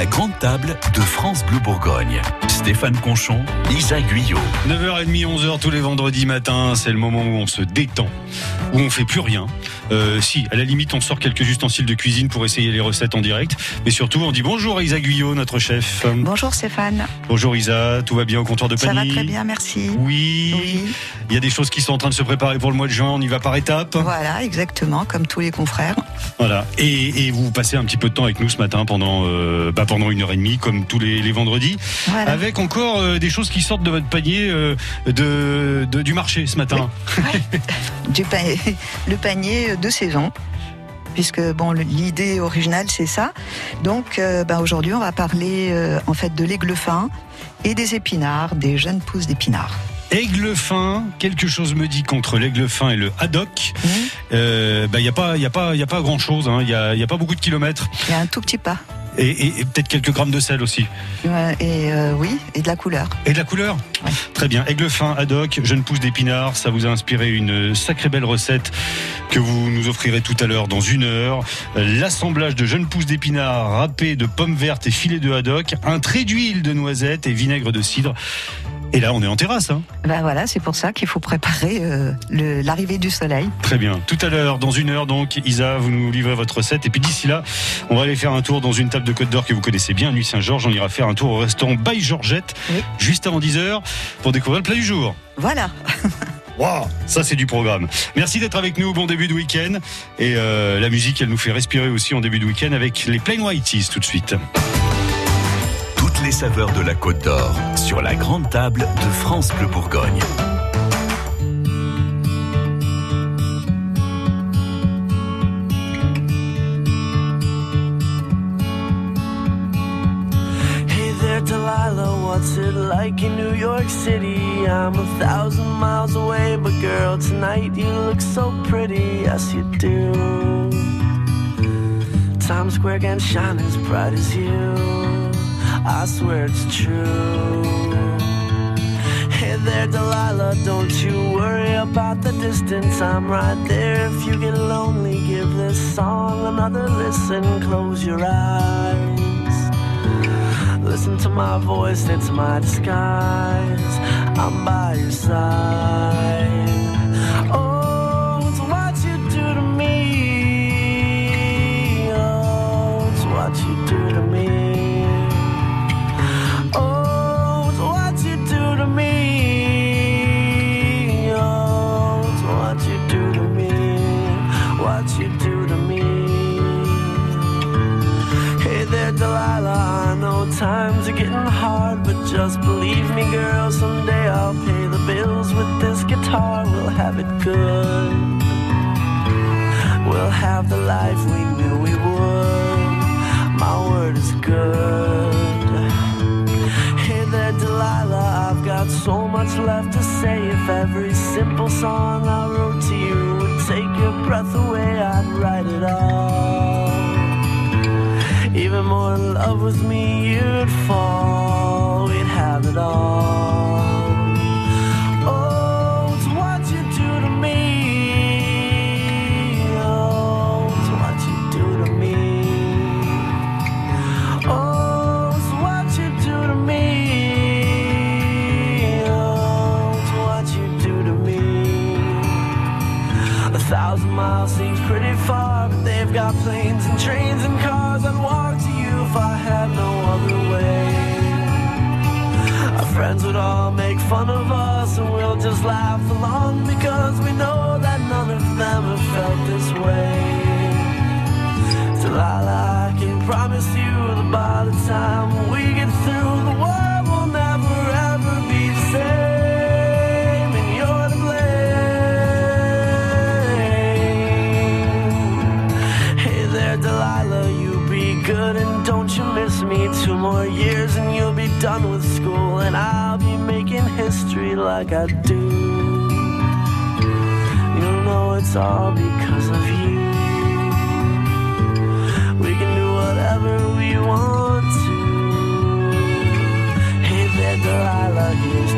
La grande table de France Bleu Bourgogne. Stéphane Conchon, Lisa Guyot. 9h30, 11h tous les vendredis matins, c'est le moment où on se détend, où on fait plus rien. Euh, si, à la limite, on sort quelques ustensiles de cuisine pour essayer les recettes en direct. Mais surtout, on dit bonjour à Isa Guyot, notre chef. Bonjour Stéphane. Bonjour Isa, tout va bien au comptoir de Ça Pagny va très bien, merci. Oui. Oui. Il y a des choses qui sont en train de se préparer pour le mois de juin, on y va par étapes. Voilà, exactement, comme tous les confrères. Voilà. Et, et vous passez un petit peu de temps avec nous ce matin pendant, euh, bah, pendant une heure et demie, comme tous les, les vendredis, Voilà. avec encore euh, des choses qui sortent de votre panier euh, de, de- du marché ce matin. Du le panier de saison. Puisque bon, l'idée originale c'est ça. Donc, euh, bah, aujourd'hui, on va parler euh, en fait de l'aigle fin et des épinards, des jeunes pousses d'épinards. Aigle fin, quelque chose me dit qu'entre l'aigle fin et le haddock, Mmh. euh, bah, il n'y a pas, il y a pas, il y a pas grand chose. Il y a, il y a pas beaucoup de kilomètres Il y a un tout petit pas. Et, et- et peut-être quelques grammes de sel aussi. Ouais, Et euh, oui, et de la couleur. Et de la couleur Ouais. Très bien. Aigle fin, haddock, jeune pousse d'épinards, ça vous a inspiré une sacrée belle recette que vous nous offrirez tout à l'heure dans une heure. L'assemblage de jeunes pousses d'épinards râpés de pommes vertes et filets de haddock, un trait d'huile de noisette et vinaigre de cidre. Et là, on est en terrasse. Hein Ben voilà, c'est pour ça qu'il faut préparer euh, l'arrivée du soleil. Très bien. Tout à l'heure, dans une heure, donc, Isa, vous nous livrez votre recette. Et puis d'ici là, on va aller faire un tour dans une table de Côte d'Or que vous connaissez bien, Nuit Saint-Georges. On ira faire un tour au restaurant By Georgette, Oui. juste avant 10h, pour découvrir le plat du jour. Voilà. Waouh, ça c'est du programme. Merci d'être avec nous. Bon début de week-end. Et euh, la musique, elle nous fait respirer aussi en début de week-end avec les Plain Whiteys tout de suite. Les saveurs de la Côte d'Or sur la grande table de France Bleu Bourgogne. Hey there, Delilah, what's it like in New York City? I'm a thousand miles away, but girl, tonight you look so pretty, yes you do. Times Square can shine as bright as you, I swear it's true. Hey there, Delilah, don't you worry about the distance. I'm right there. If you get lonely, give this song another listen. Close your eyes. Listen to my voice, it's my disguise. I'm by your side. Have the life we knew we would. My word is good. Hey there, Delilah. I've got so much left to say. If every simple song I wrote to you would take your breath away, I'd write it all. Even more in love with me, you'd fall. We'd have it all. Friends would all make fun of us, and we'll just laugh along because we know that none of them have felt this way. Delilah, I can promise you that by the time we me. Two more years and you'll be done with school, and I'll be making history like I do. You'll know it's all because of you. We can do whatever we want to. Hey there, Delilah, here's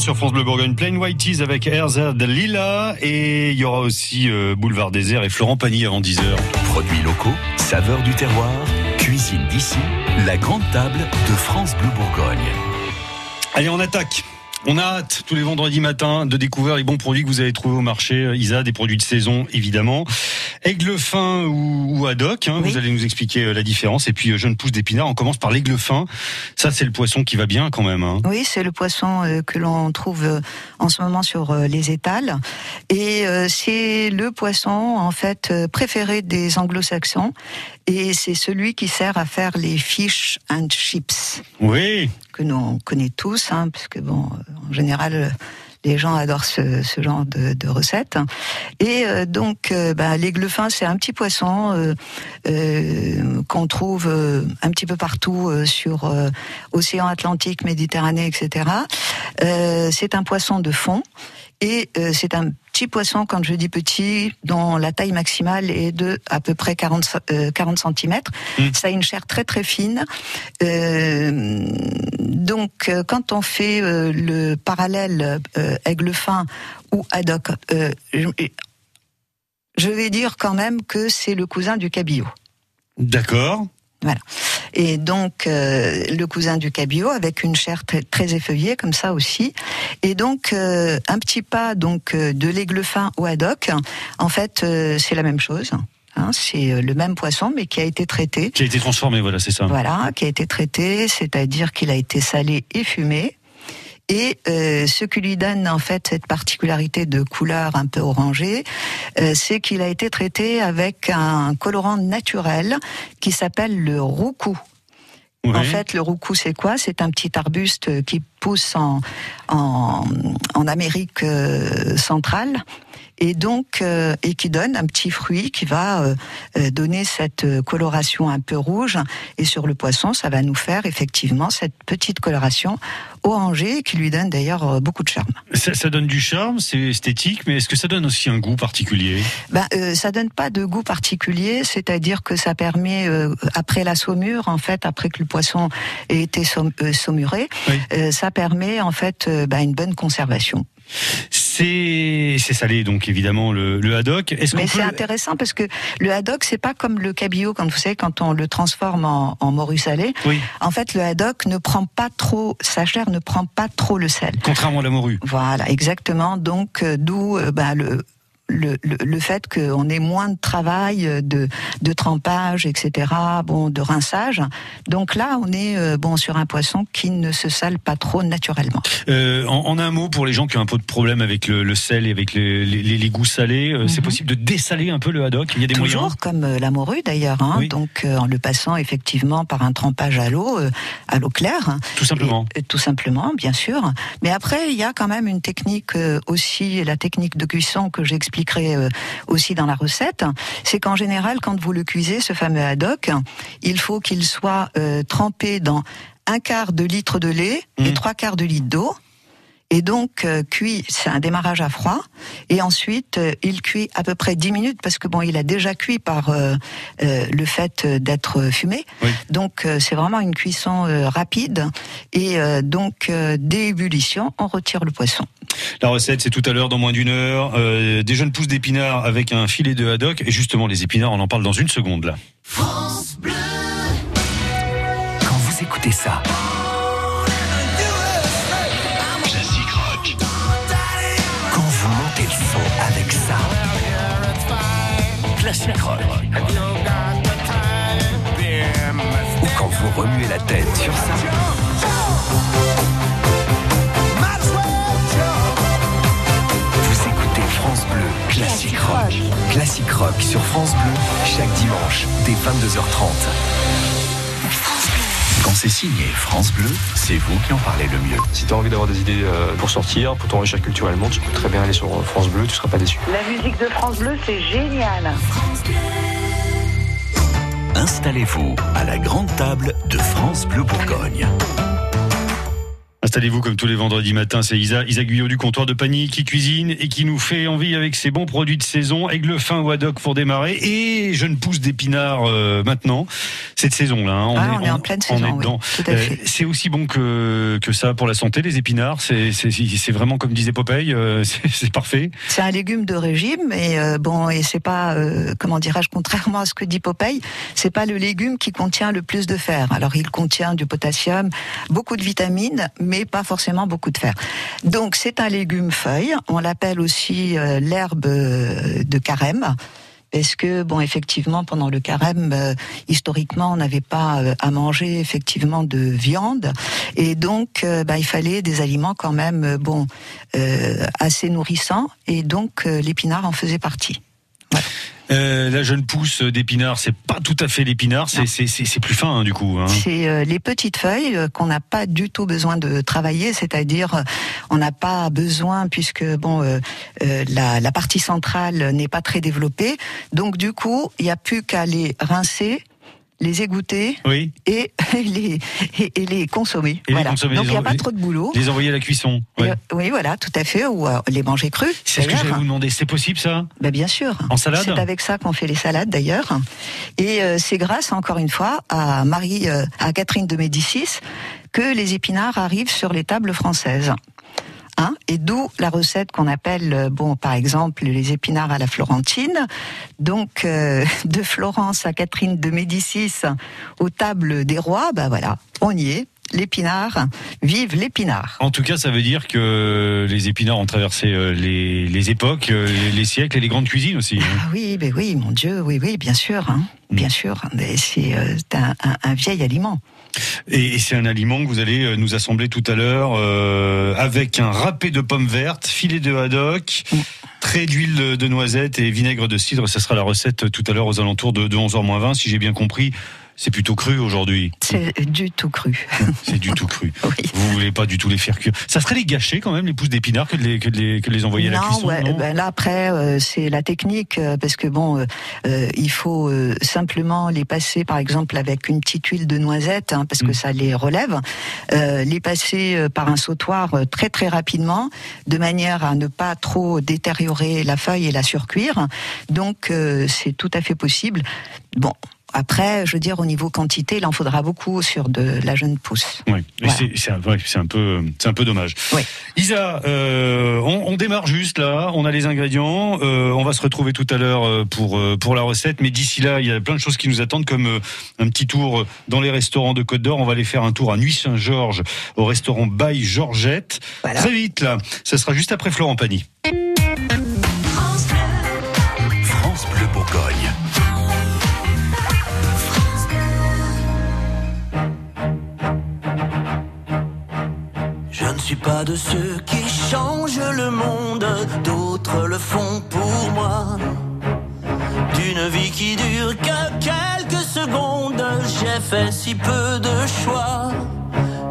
sur France Bleu Bourgogne, Plain Whiteys avec Erzad Lila et il y aura aussi euh, Boulevard Désert et Florent Pagny avant 10h. Produits locaux, saveurs du terroir, cuisine d'ici, la grande table de France Bleu Bourgogne. Allez, on attaque. On a hâte tous les vendredis matins de découvrir les bons produits que vous avez trouvés au marché. Euh, Isa, des produits de saison évidemment. Aigle fin ou, ou haddock, hein, Oui. vous allez nous expliquer euh, la différence. Et puis euh, jeune pousse d'épinards, on commence par l'aigle fin. Ça c'est le poisson qui va bien quand même. Hein. Oui, c'est le poisson euh, que l'on trouve en ce moment sur les étals. Et c'est le poisson, en fait, préféré des anglo-saxons. Et c'est celui qui sert à faire les fish and chips, Oui, que nous on connaît tous, hein, parce que, bon, en général, les gens adorent ce, genre de, de recettes. Et euh, donc, euh, bah, c'est un petit poisson euh, euh, qu'on trouve un petit peu partout sur océan Atlantique, Méditerranée, etc. C'est un poisson de fond. Et euh, c'est un petit poisson, quand je dis petit, dont la taille maximale est de à peu près 40, euh, 40 cm. Mm. Ça a une chair très très fine. Euh, donc, euh, quand on fait euh, le parallèle euh, aigle fin ou haddock, euh, je, je vais dire quand même que c'est le cousin du cabillaud. d'accord. Et donc euh, le cousin du cabillaud avec une chair très, très effeuillée comme ça aussi. Et donc euh, un petit pas donc euh, de l'aigle fin au haddock. En fait, euh, c'est la même chose. Hein, c'est euh, le même poisson mais qui a été traité. Qui a été transformé, voilà, c'est ça. Voilà, qui a été traité, c'est-à-dire qu'il a été salé et fumé. Et euh, ce qui lui donne en fait cette particularité de couleur un peu orangée, euh, c'est qu'il a été traité avec un colorant naturel qui s'appelle le roucou. En fait, le roucou, c'est quoi? C'est un petit arbuste qui pousse en, en, en Amérique euh, centrale et donc euh, et qui donne un petit fruit qui va euh, euh, donner cette coloration un peu rouge. Et sur le poisson, ça va nous faire effectivement cette petite coloration orangée qui lui donne d'ailleurs beaucoup de charme. ça, ça donne du charme, c'est esthétique, mais est-ce que ça donne aussi un goût particulier? Ben, euh, ça donne pas de goût particulier, c'est-à-dire que ça permet, après la saumure, en fait, après que le poisson ait été saum- saumuré, Oui. ça permet en fait ben, une bonne conservation. C'est salé, donc évidemment le, le haddock. Mais peut c'est intéressant parce que le haddock, c'est pas comme le cabillaud, quand vous savez, quand on le transforme en, en morue salée. Oui, En fait, le haddock ne prend pas trop, sa chair ne prend pas trop le sel. contrairement à la morue. Voilà, exactement. Donc, euh, d'où euh, bah, le, le, le, le fait qu'on ait moins de travail euh, de, de trempage, etc., bon, de rinçage. Donc là, on est euh, bon sur un poisson qui ne se sale pas trop naturellement. Euh, en, en un mot, pour les gens qui ont un peu de problème avec le, le sel et avec le- les, les- les goûts salés, euh, c'est Mhm. possible de dessaler un peu le haddock? Il y a des Toujours moyens. comme la morue d'ailleurs, hein, Oui. donc en le passant effectivement par un trempage à l'eau, à l'eau claire. hein. Tout simplement. Et, tout simplement, bien sûr. Mais après, il y a quand même une technique aussi, la technique de cuisson que j'expliquerai euh, aussi dans la recette. C'est qu'en général, quand vous le cuisez, ce fameux haddock, il faut qu'il soit euh, trempé dans un quart de litre de lait et Mhm. trois quarts de litre d'eau. Et donc euh, cuit, c'est un démarrage à froid. Et ensuite, euh, il cuit à peu près 10 minutes parce que bon, il a déjà cuit par euh, euh, le fait d'être fumé. Oui. Donc euh, c'est vraiment une cuisson euh, rapide. Et euh, donc euh, dès ébullition, on retire le poisson. La recette, c'est tout à l'heure dans moins d'une heure. Euh, des jeunes pousses d'épinards avec un filet de haddock. Et justement, les épinards, on en parle dans une seconde là. Quand vous écoutez ça, Classic rock. Ou quand vous remuez la tête sur ça. Vous écoutez France Bleu Classic Rock. Classic Rock sur France Bleu chaque dimanche dès 22h30. Quand c'est signé France Bleu, c'est vous qui en parlez le mieux. Si tu as envie d'avoir des idées euh, pour sortir, pour t'enrichir culturellement, tu peux très bien aller sur euh, France Bleu, tu seras pas déçu. La musique de France Bleu, c'est génial. Installez-vous à la grande table de France Bleu Bourgogne. Installez-vous comme tous les vendredis matins, c'est Isa, Isa Guyot du comptoir de Pagny qui cuisine et qui nous fait envie avec ses bons produits de saison, aigle fin ou haddock pour démarrer et jeune pousse d'épinards euh, maintenant, cette saison-là. hein. Ah, on est en pleine on saison, oui, Euh, c'est aussi bon que, que ça pour la santé, les épinards. C'est vraiment comme disait Popeye, euh, c'est parfait. C'est un légume de régime et bon et c'est pas comment dirais-je contrairement à ce que dit Popeye, c'est pas le légume qui contient le plus de fer. Alors il contient du potassium, beaucoup de vitamines, mais pas forcément beaucoup de fer. Donc c'est un légume feuille. On l'appelle aussi euh, l'herbe euh, de carême. Parce que bon, effectivement, pendant le carême, euh, historiquement, on n'avait pas à manger effectivement de viande, et donc, bah, il fallait des aliments quand même, bon, assez nourrissants, et donc l'épinard en faisait partie. Euh, la jeune pousse d'épinards, c'est pas tout à fait l'épinard, c'est plus fin hein, du coup. hein. C'est euh, les petites feuilles euh, qu'on n'a pas du tout besoin de travailler, c'est-à-dire euh, on n'a pas besoin puisque bon euh, euh, la, la partie centrale n'est pas très développée, donc du coup il n'y a plus qu'à les rincer, les égoutter Oui, et les et, et les consommer. Et les voilà. consommer, donc il n'y a pas trop de boulot. les envoyer à la cuisson. Ouais. oui, voilà, tout à fait, ou euh, les manger crus. C'est ce que j'allais d'ailleurs. vous demander. C'est possible ça? Ben, bien sûr. En salade? C'est avec ça qu'on fait les salades d'ailleurs. Et euh, c'est grâce, encore une fois, à Marie, euh, à Catherine de Médicis, que les épinards arrivent sur les tables françaises. Hein et d'où la recette qu'on appelle, euh, bon, par exemple, les épinards à la florentine. Donc, euh, de Florence à Catherine de Médicis, aux tables des rois, ben voilà, on y est. L'épinard, vive l'épinard. En tout cas, ça veut dire que les épinards ont traversé euh, les, les époques, les siècles et les grandes cuisines aussi. hein. Ah oui, ben oui, mon Dieu, oui, oui, bien sûr, hein, Mm. bien sûr. Mais c'est euh, un, un- un vieil aliment. Et, et c'est un aliment que vous allez euh, nous assembler tout à l'heure euh, avec un râpé de pommes vertes, filet de haddock, trait d'huile de, noisette et vinaigre de cidre. Ça sera la recette tout à l'heure aux alentours de, de 11h20. Si j'ai bien compris, c'est plutôt cru aujourd'hui. C'est du tout cru. C'est du tout cru. oui. Vous voulez pas du tout les faire cuire. Ça serait les gâcher quand même, les pousses d'épinards, que de les, que de les, que de les envoyer à la non, cuisson. ouais, non ben là après euh, c'est la technique euh, parce que bon, euh, il faut simplement les passer par exemple avec une petite huile de noisette hein, parce que Mm. ça les relève, les passer par un sautoir très très rapidement de manière à ne pas trop détériorer la feuille et la surcuire. Donc c'est tout à fait possible. Bon. Après, je veux dire, au niveau quantité, il en faudra beaucoup sur de la jeune pousse. Oui, Voilà. c'est- un, ouais, c'est un peu, c'est un peu dommage. Oui. Isa, euh, on, on démarre juste là. On a les ingrédients. euh, on va se retrouver tout à l'heure euh, pour pour la recette. Mais d'ici là, il y a plein de choses qui nous attendent, comme un petit tour dans les restaurants de Côte d'Or. On va aller faire un tour à Nuit-Saint-Georges au restaurant By Georgette. Voilà. Très vite là. Ça sera juste après Florent Pagny. Suis pas de ceux qui changent le monde, d'autres le font pour moi. D'une vie qui dure que quelques secondes, j'ai fait si peu de choix.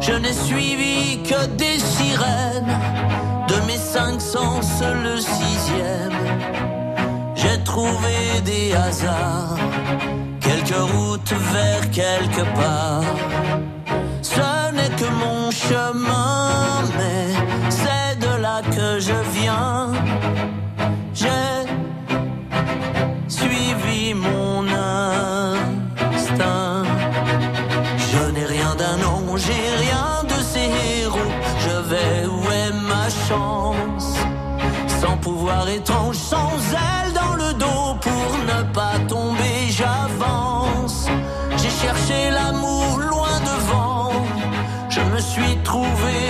Je n'ai suivi que des sirènes, de mes cinq sens le sixième. J'ai trouvé des hasards, quelques routes vers quelque part. Ce n'est que mon chemin, je viens. J'ai suivi mon instinct. Je n'ai rien d'un ange, j'ai rien de ces héros. Je vais où est ma chance? Sans pouvoir étrange, sans aile dans le dos pour ne pas tomber, j'avance. J'ai cherché l'amour loin devant, je me suis trouvé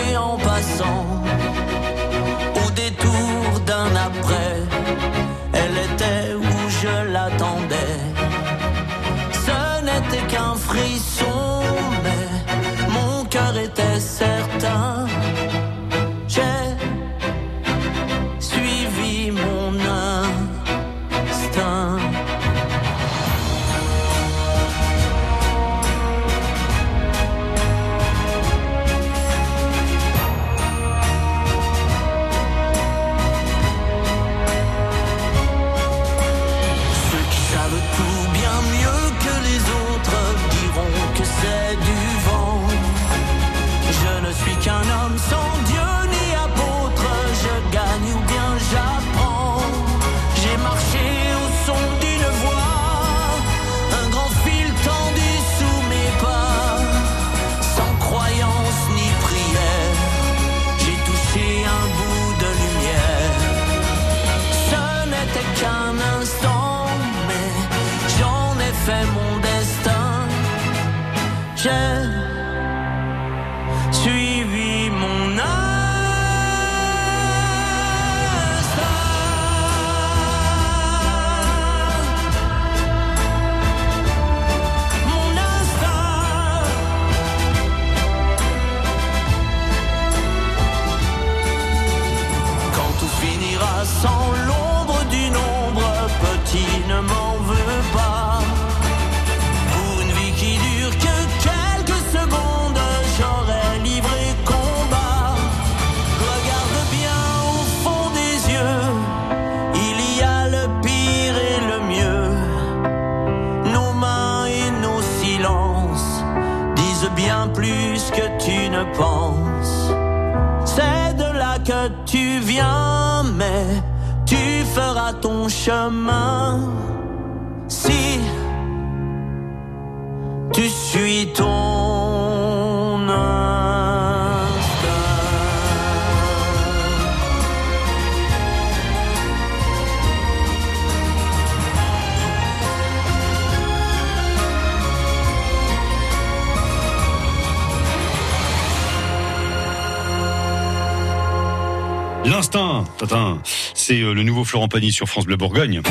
Florent Pagny sur France Bleu Bourgogne.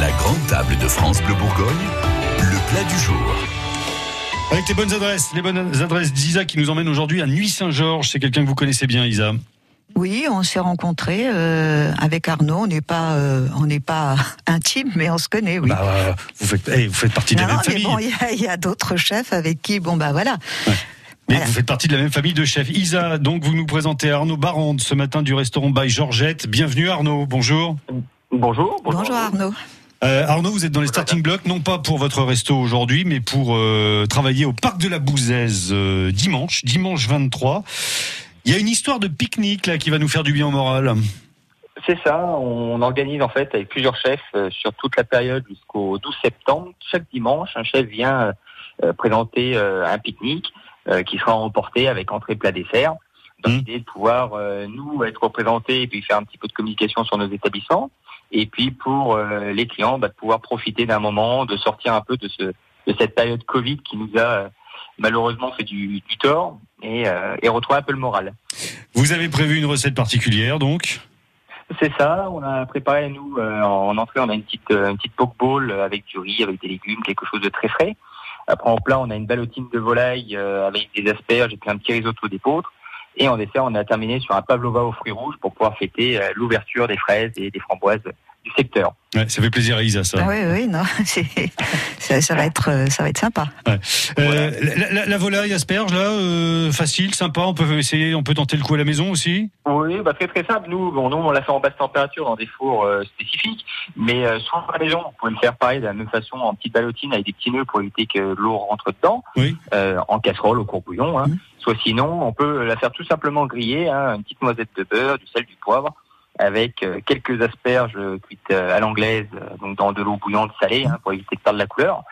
La grande table de France Bleu Bourgogne, le plat du jour. Avec les bonnes adresses, les bonnes adresses d'Isa qui nous emmène aujourd'hui à Nuit-Saint-Georges. C'est quelqu'un que vous connaissez bien, Isa. Oui, on s'est rencontrés euh, avec Arnaud. On n'est pas, euh, on n'est pas intime, mais on se connaît, oui. Bah, euh, vous, faites, eh, vous faites partie de la même famille. bon, il y a- il y a, d'autres chefs avec qui, bon, bah voilà. Mais Voilà. vous faites partie de la même famille de chefs. Isa, donc vous nous présentez Arnaud Barande ce matin du restaurant by Georgette. Bienvenue Arnaud, bonjour. Bonjour. Bonjour Arnaud. Euh, Arnaud, vous êtes dans les starting blocks, non pas pour votre resto aujourd'hui, mais pour euh, travailler au parc de la Bouzaise euh, dimanche, dimanche 23. Il y a une histoire de pique-nique là qui va nous faire du bien au moral. C'est ça, on organise en fait avec plusieurs chefs euh, sur toute la période jusqu'au 12 septembre. Chaque dimanche, un chef vient euh, présenter euh, un pique-nique qui sera emporté avec entrée, plat, dessert. Dans Mhm. l'idée de pouvoir, euh, nous, être représentés et puis faire un petit peu de communication sur nos établissements. Et puis pour euh, les clients, bah, de pouvoir profiter d'un moment, de sortir un peu de, ce, de cette période Covid qui nous a euh, malheureusement fait du, du tort et, euh, et retrouver un peu le moral. Vous avez prévu une recette particulière donc? C'est ça, on a préparé nous euh, en entrée, on a une petite euh, une petite poke bowl avec du riz, avec des légumes, quelque chose de très frais. Après en plat, on a une ballotine de volaille euh, avec des asperges et puis un petit risotto d'épeautre. Et en dessert, on a terminé sur un pavlova aux fruits rouges pour pouvoir fêter euh, l'ouverture des fraises et des framboises du secteur. ouais, Ça fait plaisir à Isa ça. Ah oui, oui, non, c'est, ça, ça va être, euh, ça va être sympa. Euh, la, la- la volaille asperge là, euh, facile, sympa. On peut essayer, on peut tenter le coup à la maison aussi. Oui, bah très très simple. Nous, bon, nous on l'a fait en basse température dans des fours euh, spécifiques, mais euh, soit à la maison, vous pouvez le faire pareil de la même façon en petite ballotine avec des petits nœuds pour éviter que l'eau rentre dedans, Oui. euh, en casserole au courbouillon. Hein. Mhm. Soit sinon, on peut la faire tout simplement griller, hein, une petite noisette de beurre, du sel, du poivre, avec euh, quelques asperges euh, cuites euh, à l'anglaise, donc dans de l'eau bouillante salée hein, pour éviter de perdre la couleur.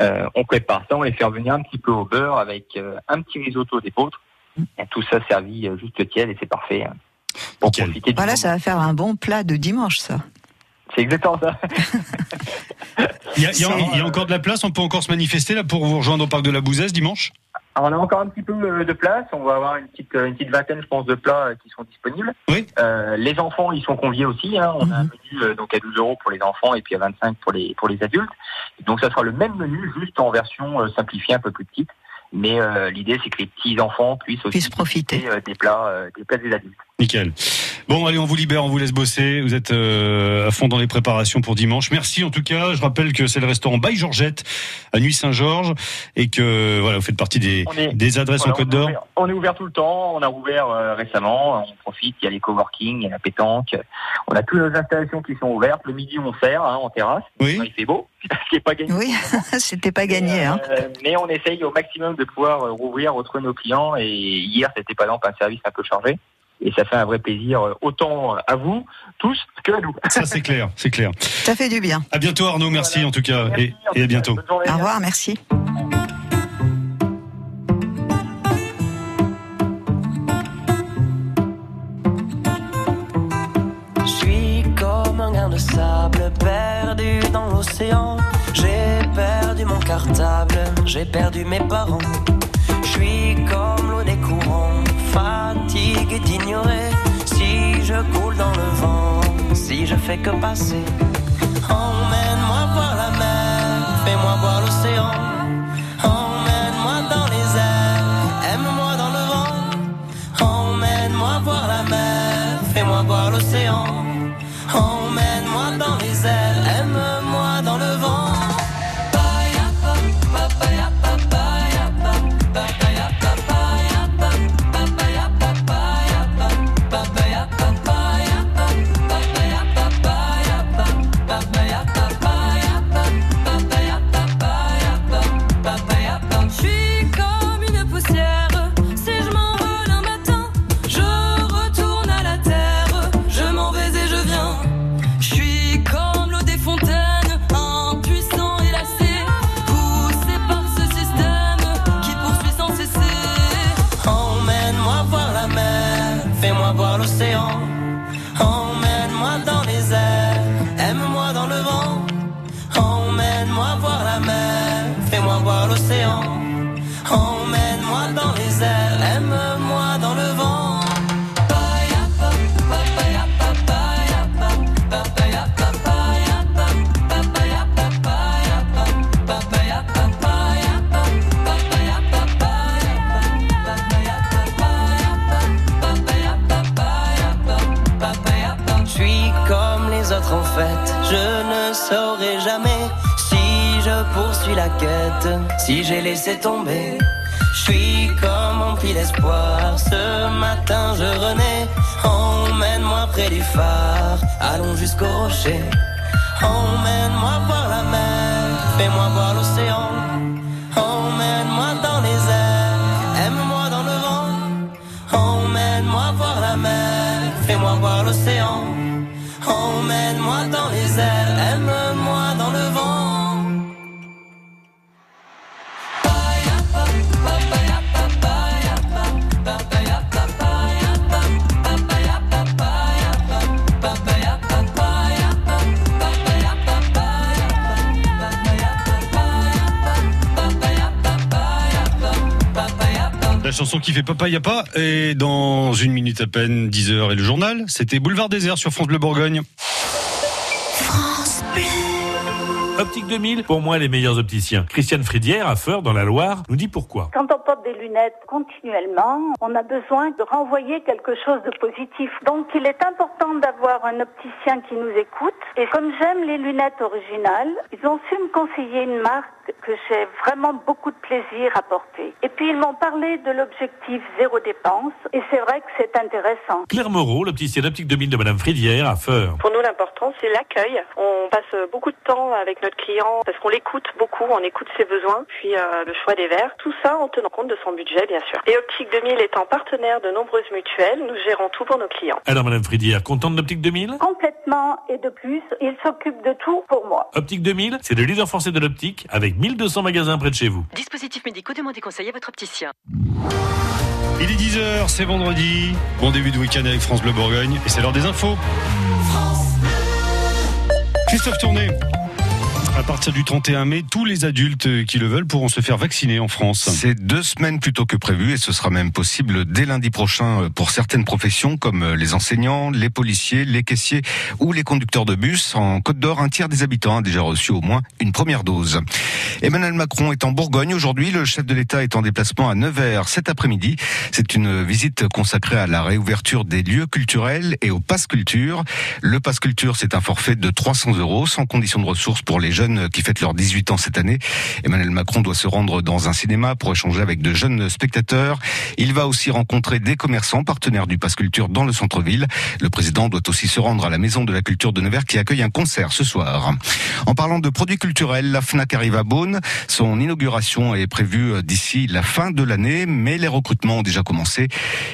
Euh, on prépare ça, on les fait revenir un petit peu au beurre avec euh, un petit risotto d'épeautre. Tout ça servi euh, juste tiède et c'est parfait. hein, pour Nickel. profiter du Voilà, ça va faire un bon plat de dimanche, ça. C'est exactement ça. Il y, a, il y a- Sans, il y a encore de la place. On peut encore se manifester là pour vous rejoindre au parc de la Bouzaise dimanche? Alors, on a encore un petit peu euh, de place. On va avoir une petite, euh, une petite vingtaine, je pense, de plats euh, qui sont disponibles. Oui. Euh, les enfants, ils sont conviés aussi. Hein. On a un Mhm. menu donc à 12 euros pour les enfants et puis à 25 pour les pour les adultes. Donc, ça sera le même menu, juste en version simplifiée, un peu plus petite. Mais euh, l'idée, c'est que les petits enfants puissent aussi profiter. des plats, euh, des plats des adultes. Nickel. Bon, allez, on vous libère, on vous laisse bosser. Vous êtes euh, à fond dans les préparations pour dimanche. Merci en tout cas. Je rappelle que c'est le restaurant By Georgette à Nuit-Saint-Georges et que voilà, vous faites partie des, On est- des adresses en Côte d'Or. ouvert- On est ouvert tout le temps. On a ouvert euh, récemment. On profite. Il y a les coworking, il y a la pétanque. On a toutes nos installations qui sont ouvertes. Le midi, on sert hein, en terrasse. Oui. Il fait beau, ce qui pas gagné. Oui, c'était pas gagné, hein. Euh, mais on essaye au maximum de pouvoir euh, rouvrir, retrouver nos clients. Et hier, c'était par exemple un service un peu chargé. Et ça fait un vrai plaisir, euh, autant à vous tous que à nous. Ça c'est clair, c'est clair. Ça fait du bien. À bientôt Arnaud, merci Voilà. en tout cas Merci, et, en tout et à bientôt. Journée. Au revoir, merci. Je suis comme un grain de sable perdu dans l'océan. J'ai perdu mon cartable, j'ai perdu mes parents. Je fais que passer. Emmène-moi voir qui fait papa y a pas et dans une minute à peine 10h et le journal, c'était Boulevard Désert sur France Bleu Bourgogne. Optique 2000, pour moi les meilleurs opticiens. Christiane Fridière, à Feur, dans la Loire, nous dit pourquoi. Quand on porte des lunettes continuellement, on a besoin de renvoyer quelque chose de positif. Donc il est important d'avoir un opticien qui nous écoute. Et comme j'aime les lunettes originales, ils ont su me conseiller une marque que j'ai vraiment beaucoup de plaisir à porter. Et puis ils m'ont parlé de l'objectif zéro dépense. Et c'est vrai que c'est intéressant. Claire Moreau, l'opticienne Optique 2000 de Madame Fridière, à Feur. Pour nous, l'important, c'est l'accueil. On passe beaucoup de temps avec notre client parce qu'on l'écoute beaucoup, on écoute ses besoins, puis euh, le choix des verres. Tout ça en tenant compte de son budget, bien sûr. Et Optique 2000 étant partenaire de nombreuses mutuelles, nous gérons tout pour nos clients. Alors Madame Fridière, contente d'Optique 2000 Complètement et de plus, ils s'occupent de tout pour moi. Optique 2000, c'est le leader français de l'optique avec 1200 magasins près de chez vous. Dispositifs médicaux, demandez conseil à votre opticien. Il est 10h, c'est vendredi. Bon début de week-end avec France Bleu Bourgogne et c'est l'heure des infos. Christophe Tourné. À partir du 31 mai, tous les adultes qui le veulent pourront se faire vacciner en France. C'est deux semaines plus tôt que prévu et ce sera même possible dès lundi prochain pour certaines professions comme les enseignants, les policiers, les caissiers ou les conducteurs de bus. En Côte d'Or, un tiers des habitants a déjà reçu au moins une première dose. Emmanuel Macron est en Bourgogne aujourd'hui. Le chef de l'État est en déplacement à Nevers cet après-midi. C'est une visite consacrée à la réouverture des lieux culturels et au pass culture. Le pass culture, c'est un forfait de 300 euros sans condition de ressources pour les jeunes qui fêtent leurs 18 ans cette année. Emmanuel Macron doit se rendre dans un cinéma pour échanger avec de jeunes spectateurs. Il va aussi rencontrer des commerçants partenaires du Pass Culture dans le centre-ville. Le président doit aussi se rendre à la Maison de la Culture de Nevers qui accueille un concert ce soir. En parlant de produits culturels, la FNAC arrive à Beaune. Son inauguration est prévue d'ici la fin de l'année, mais les recrutements ont déjà commencé.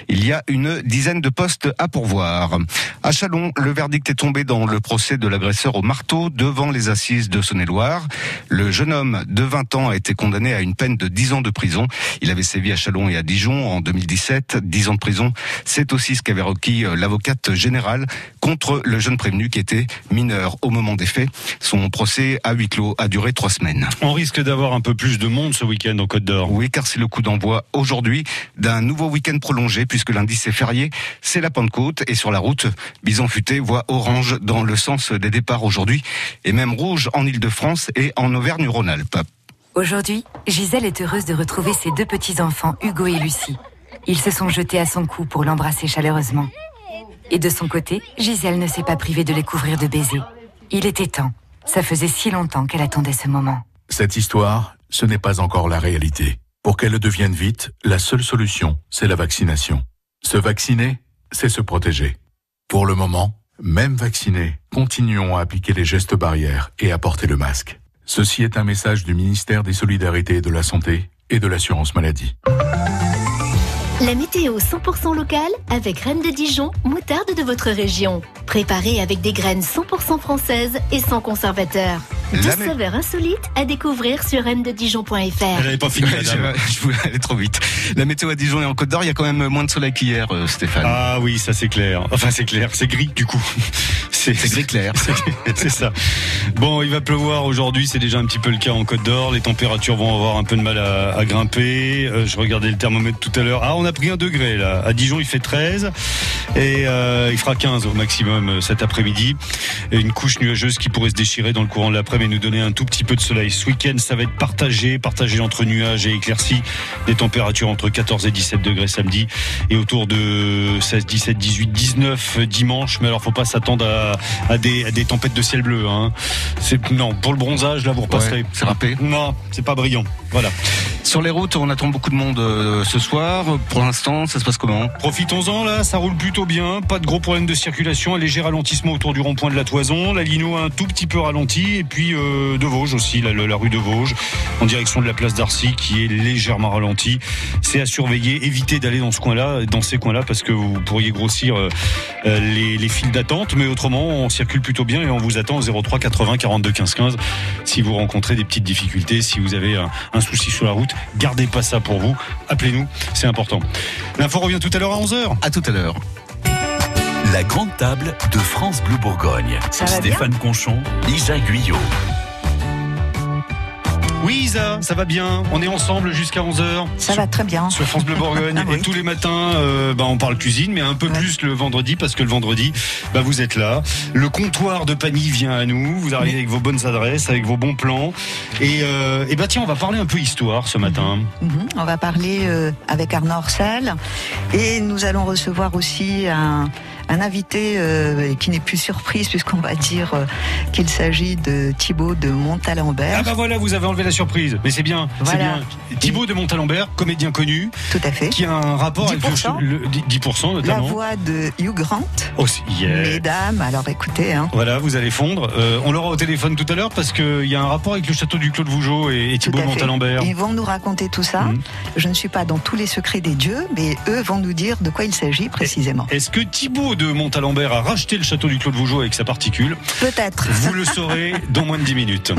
Il y a une dizaine de postes à pourvoir. À Chalon, le verdict est tombé dans le procès de l'agresseur au marteau devant les assises de ce Saône-et-Loire. Le jeune homme de 20 ans a été condamné à une peine de 10 ans de prison. Il avait sévi à Chalon et à Dijon en 2017. 10 ans de prison, c'est aussi ce qu'avait requis euh, l'avocate générale contre le jeune prévenu qui était mineur au moment des faits. Son procès à huis clos a duré trois semaines. On risque d'avoir un peu plus de monde ce week-end en Côte d'Or. Oui, car c'est le coup d'envoi aujourd'hui d'un nouveau week-end prolongé puisque lundi c'est férié, c'est la Pentecôte et sur la route, Bison Futé voit orange dans le sens des départs aujourd'hui et même rouge en Ile-de-France et en Auvergne-Rhône-Alpes. Aujourd'hui, Gisèle est heureuse de retrouver ses deux petits-enfants, Hugo et Lucie. Ils se sont jetés à son cou pour l'embrasser chaleureusement. Et de son côté, Gisèle ne s'est pas privée de les couvrir de baisers. Il était temps. Ça faisait si longtemps qu'elle attendait ce moment. Cette histoire, ce n'est pas encore la réalité. Pour qu'elle le devienne vite, la seule solution, c'est la vaccination. Se vacciner, c'est se protéger. Pour le moment, même vaccinés, continuons à appliquer les gestes barrières et à porter le masque. Ceci est un message du ministère des Solidarités et de la Santé et de l'Assurance Maladie. La météo 100% locale avec Reine de Dijon, moutarde de votre région. Préparée avec des graines 100% françaises et sans conservateur. La Deux mé- saveurs insolites à découvrir sur reine-de-dijon.fr. Elle n'avait pas fini, Ouais, je, voulais aller trop vite. La météo à Dijon et en Côte d'Or, il y a quand même moins de soleil qu'hier, euh, Stéphane. Ah oui, ça c'est clair. Enfin, c'est clair, c'est gris du coup. C'est gris clair. C'est- C'est ça. Bon, il va pleuvoir aujourd'hui, c'est déjà un petit peu le cas en Côte d'Or. Les températures vont avoir un peu de mal à, à grimper. Euh, je regardais le thermomètre tout à l'heure. Ah, on a pris un degré là. À Dijon, il fait 13 et euh, il fera 15 au maximum euh, cet après-midi. Une couche nuageuse qui pourrait se déchirer dans le courant de l'après-midi et nous donner un tout petit peu de soleil. Ce week-end, ça va être partagé, partagé entre nuages et éclaircies. Des températures entre 14 et 17 degrés samedi et autour de 16, 17, 18, 19 dimanche. Mais alors, faut pas s'attendre à, à des, à des tempêtes de ciel bleu. Hein. C'est non pour le bronzage là, vous repasserez. Ouais, c'est râpé. Non, c'est pas brillant. Voilà. Sur les routes, on attend beaucoup de monde euh, ce soir. Pour l'instant, ça se passe comment Profitons-en là, ça roule plutôt bien, pas de gros problèmes de circulation, un léger ralentissement autour du rond-point de la Toison, la Lino a un tout petit peu ralenti. Et puis euh, de Vosges aussi, la, rue de Vosges en direction de la place d'Arcy qui est légèrement ralentie. C'est à surveiller, évitez d'aller dans ce coin-là, dans ces coins-là parce que vous pourriez grossir euh, euh, les, les files d'attente, mais autrement on circule plutôt bien et on vous attend au 03 80 42 15 15 si vous rencontrez des petites difficultés, si vous avez un souci sur la route, gardez pas ça pour vous, appelez-nous, c'est important. L'info revient tout à l'heure à 11h. À tout à l'heure. La grande table de France Bleu Bourgogne. Ça Stéphane Conchon, Isa Guyot. Oui Isa, ça va bien, on est ensemble jusqu'à 11h. Ça va très bien. Sur France Bleu Bourgogne. Ah oui. Et tous les matins, euh, bah, on parle cuisine, mais un peu plus le vendredi, parce que le vendredi, bah, vous êtes là. Le comptoir de Pani vient à nous. Vous arrivez avec vos bonnes adresses, avec vos bons plans. Et, euh, et bah tiens, on va parler un peu histoire ce matin. Mhm. On va parler euh, avec Arnaud Orsel et nous allons recevoir aussi un, un invité euh, qui n'est plus surprise puisqu'on va dire euh, qu'il s'agit de Thibaut de Montalembert. Ah bah voilà, vous avez enlevé la surprise. Mais c'est bien, Voilà. bien. Thibaut de Montalembert, comédien connu. Tout à fait. Qui a un rapport 10%. avec le, le- 10% La notamment. voix de Hugh Grant. Aussi, yeah. Mesdames, alors écoutez, hein, Voilà, vous allez fondre. Euh, on l'aura au téléphone tout à l'heure parce qu'il y a un rapport avec le château du Clos de Vougeot et, Thibaut fait. Montalembert. Ils vont nous raconter tout ça. Mhm. Je ne suis pas dans tous les secrets des dieux, mais eux vont nous dire de quoi il s'agit précisément. Est-ce que Thibaut de Montalembert a racheté le château du Clos de Vougeot avec sa particule Peut-être. Vous le saurez dans moins de 10 minutes.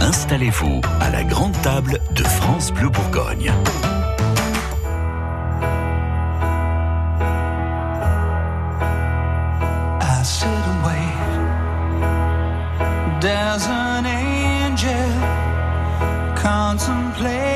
Installez-vous à la grande table de France Bleu Bourgogne. I sit and wait. There's an angel contemplate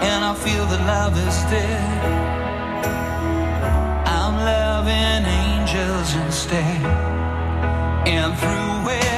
and I feel that love is dead, I'm loving angels instead. And through it,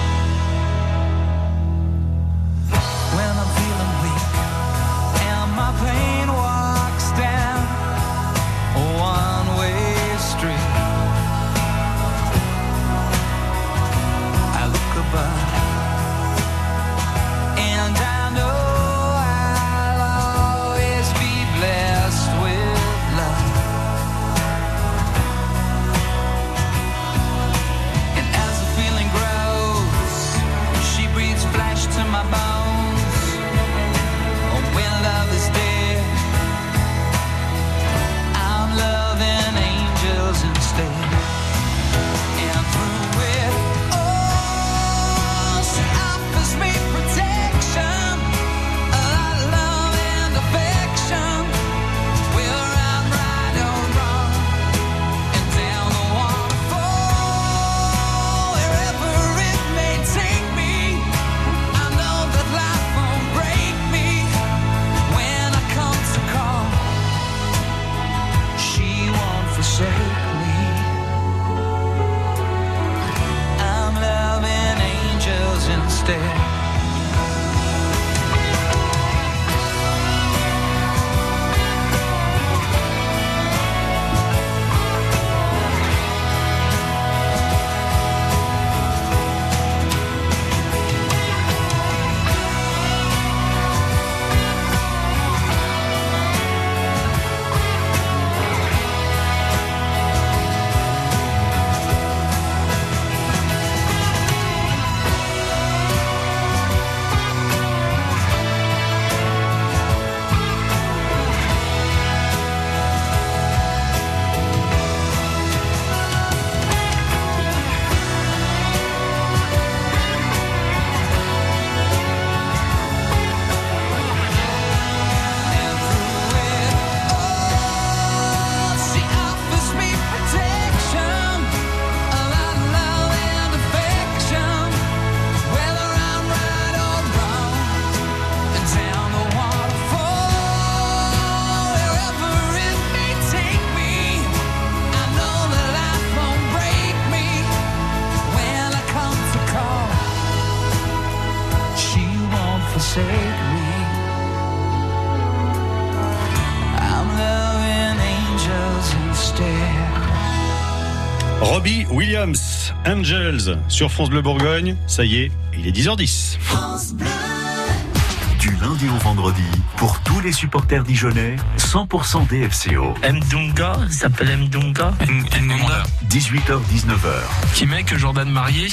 Forsake me. I'm loving angels instead. Robbie Williams, Angels, sur France Bleu Bourgogne. Ça y est, il est 10h10. Du lundi au vendredi, pour tous les supporters dijonnais, 100% DFCO. Mdunga, il s'appelle Mdunga. 18h-19h. Qui met que Jordan Marié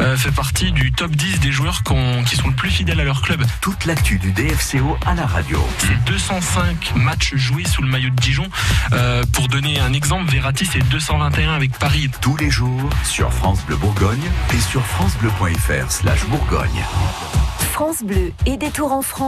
euh, fait partie du top 10 des joueurs qui sont le plus fidèles à leur club. Toute l'actu du DFCO à la radio. C'est 205 matchs joués sous le maillot de Dijon. Euh, pour donner un exemple, Verratti c'est 221 avec Paris. Tous les jours sur France Bleu Bourgogne et sur francebleu.fr slash Bourgogne. France Bleu et Détour en France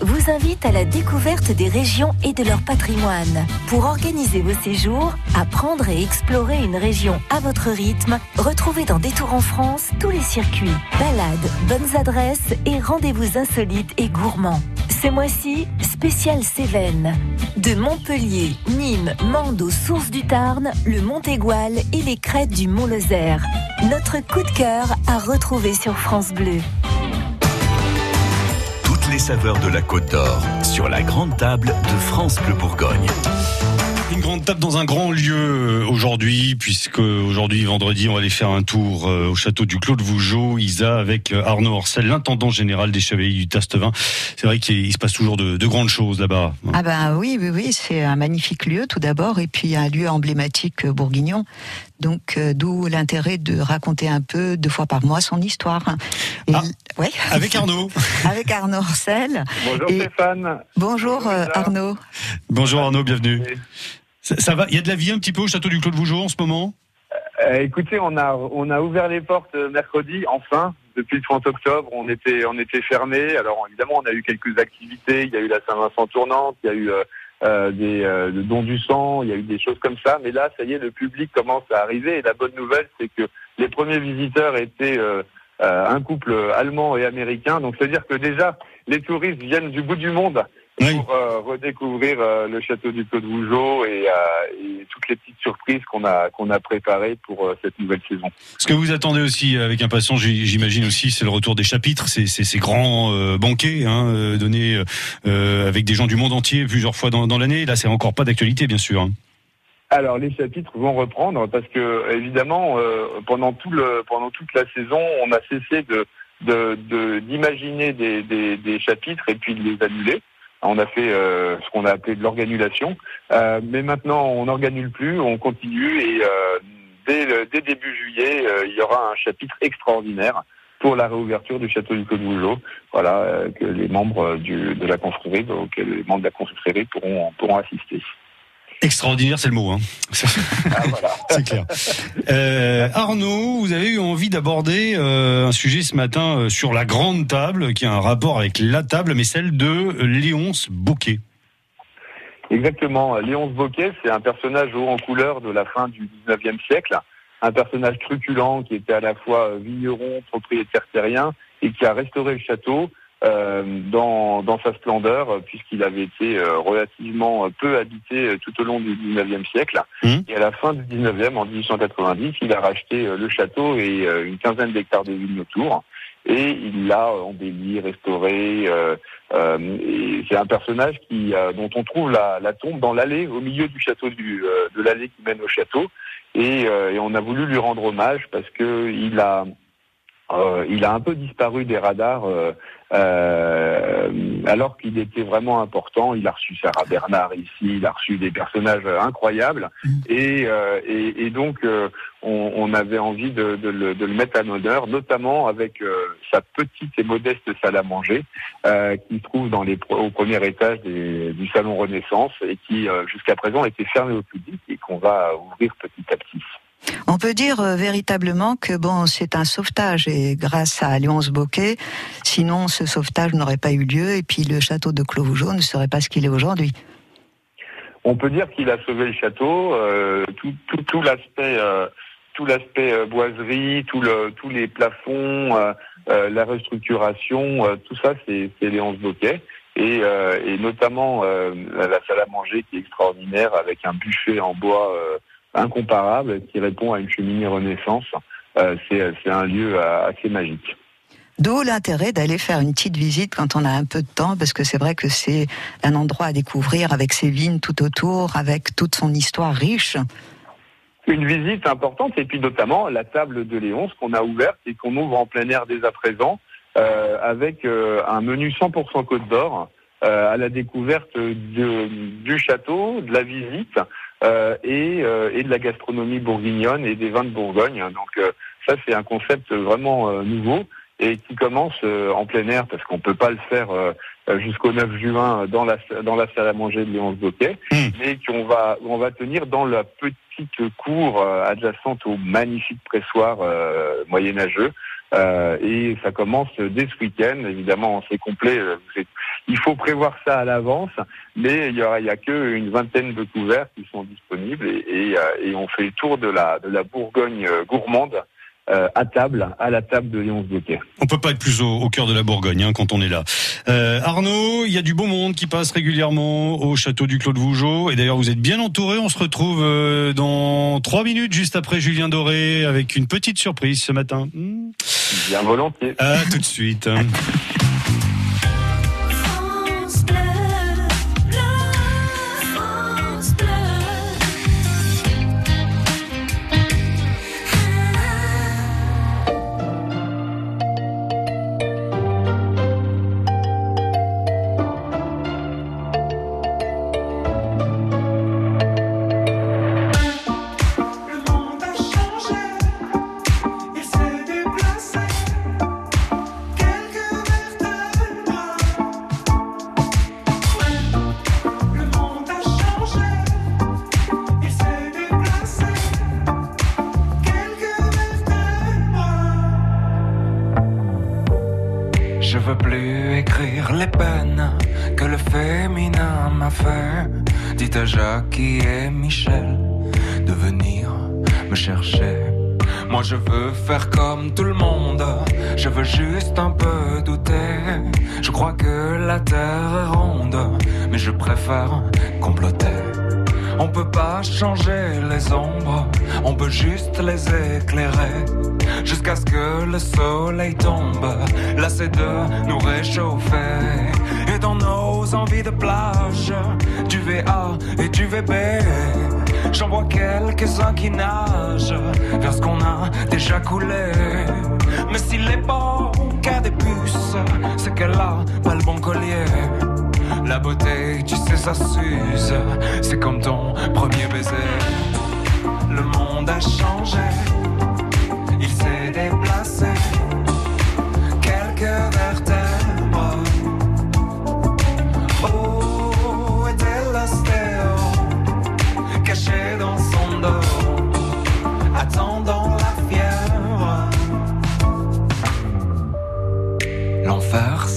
vous invite à la découverte des régions et de leur patrimoine. Pour organiser vos séjours, apprendre et explorer une région à votre rythme, retrouvez dans Détour en France tous les circuits, balades, bonnes adresses et rendez-vous insolites et gourmands. Ce mois-ci, spécial Cévennes. De Montpellier, Nîmes, Mende aux sources du Tarn, le Mont-Égual et les crêtes du Mont-Lozère. Notre coup de cœur à retrouver sur France Bleu. Les saveurs de la Côte d'Or sur la grande table de France Bleu Bourgogne. Une grande table dans un grand lieu euh, aujourd'hui, puisque aujourd'hui, vendredi, on va aller faire un tour euh, au château du Clos de Vougeot, Isa, avec euh, Arnaud Orcel, l'intendant général des Chevaliers du Tastevin. C'est vrai qu'il il se passe toujours de, de grandes choses là-bas. Ah ben oui, oui, oui, c'est un magnifique lieu tout d'abord, et puis un lieu emblématique bourguignon. Donc euh, d'où l'intérêt de raconter un peu deux fois par mois son histoire. Et- ouais. Avec Arnaud. Avec Arnaud Orcel. Bonjour Et- Stéphane. Bonjour euh, Arnaud. Bonjour Arnaud, bienvenue. Ça, va Il y a de la vie un petit peu au château du Clos de Vougeot en ce moment Euh, écoutez, on a on a ouvert les portes euh, mercredi, enfin. Depuis le 30 octobre, on était on était fermé. Alors évidemment, on a eu quelques activités. Il y a eu la Saint-Vincent tournante, il y a eu euh, euh, des euh, le du sang, il y a eu des choses comme ça. Mais là, ça y est, le public commence à arriver. Et la bonne nouvelle, c'est que les premiers visiteurs étaient euh, euh, un couple allemand et américain. Donc, c'est-à-dire que déjà, les touristes viennent du bout du monde pour euh, redécouvrir euh, le château du Clos de Vougeot et, euh, et toutes les petites surprises qu'on a qu'on a préparées pour cette nouvelle saison. Ce que vous attendez aussi avec impatience, j'imagine aussi, c'est le retour des chapitres, ces, grands banquets hein, donnés avec des gens du monde entier plusieurs fois dans, dans l'année. Là, c'est encore pas d'actualité, bien sûr. hein. Alors les chapitres vont reprendre parce que évidemment pendant tout le pendant toute la saison on a cessé de de- de- d'imaginer des, des, des chapitres et puis de les annuler. On a fait euh, ce qu'on a appelé de l'organulation, Euh, mais maintenant on n'organule plus, on continue et euh, dès, début juillet il y aura un chapitre extraordinaire pour la réouverture du château du Bougeot. Voilà que les membres du, de la confrérie, donc les membres de la confrérie pourront assister. Extraordinaire, c'est le mot. Hein. c'est clair. Euh, Arnaud, vous avez eu envie d'aborder euh, un sujet ce matin euh, sur la grande table, qui a un rapport avec la table, mais celle de Léonce Bocquet. Exactement. Léonce Bocquet, c'est un personnage haut en couleur de la fin du 19e siècle. Un personnage truculent qui était à la fois vigneron, propriétaire terrien et qui a restauré le château dans, dans sa splendeur euh, puisqu'il avait été euh, relativement euh, peu habité euh, tout au long du 19e siècle. Et à la fin du 19e, en 1890, il a racheté euh, le château et euh, une quinzaine d'hectares de vignes autour. Et il l'a embelli, restauré. euh, euh, c'est un personnage qui, euh, dont on trouve la, la tombe dans l'allée, au milieu du château du, euh, de l'allée qui mène au château. Et, euh, et on a voulu lui rendre hommage parce que il a, euh, il a un peu disparu des radars. euh, euh, alors qu'il était vraiment important, il a reçu Sarah Bernard ici, il a reçu des personnages incroyables, et, euh, et, et donc euh, on, on avait envie de, de le, de le mettre à l'honneur, notamment avec euh, sa petite et modeste salle à manger euh, qui se trouve dans les, pro- au premier étage des- du salon Renaissance et qui euh, jusqu'à présent était fermée au public et qu'on va ouvrir petit à petit. On peut dire euh, véritablement que bon, c'est un sauvetage et grâce à Léonce Bocquet, sinon ce sauvetage n'aurait pas eu lieu et puis le château de Clos-Vougeot ne serait pas ce qu'il est aujourd'hui. On peut dire qu'il a sauvé le château, euh, tout, l'aspect, euh, tout l'aspect boiserie, tout tous les plafonds, la restructuration, tout ça, c'est, Léonce Bocquet. Et, et notamment la salle à manger qui est extraordinaire avec un buffet en bois incomparable qui répond à une cheminée Renaissance. Euh, c'est, un lieu euh, assez magique. D'où l'intérêt d'aller faire une petite visite quand on a un peu de temps, parce que c'est vrai que c'est un endroit à découvrir avec ses vignes tout autour, avec toute son histoire riche. Une visite importante et puis notamment la table de Léonce qu'on a ouverte et qu'on ouvre en plein air dès à présent euh, avec euh, un menu 100% Côte d'Or euh, à la découverte de- du château, de la visite euh, et, euh, et de la gastronomie bourguignonne et des vins de Bourgogne. Donc euh, ça c'est un concept vraiment euh, nouveau et qui commence euh, en plein air parce qu'on peut pas le faire jusqu'au 9 juin dans la dans la salle à manger de Léonce Bocquet, mais qu'on va on va tenir dans la petite cour euh, adjacente au magnifique pressoir euh, moyenâgeux. Euh, et ça commence dès ce week-end. Évidemment, c'est complet. euh, Il faut prévoir ça à l'avance, mais il y aura, il y a que une vingtaine de couverts qui sont disponibles et, et, euh, on fait le tour de la de la Bourgogne gourmande euh, à table, à la table de Léonce Bocquet. On peut pas être plus au, au cœur de la Bourgogne hein, quand on est là. Euh, Arnaud, il y a du beau monde qui passe régulièrement au château du Clos de Vougeot. Et d'ailleurs, vous êtes bien entouré. On se retrouve euh, dans trois minutes, juste après Julien Doré, avec une petite surprise ce matin. Bien volontiers. À tout de suite. qu'elle a pas le bon collier. La beauté, tu sais, ça s'use. C'est comme ton premier baiser. Le monde a changé. Il s'est déplacé.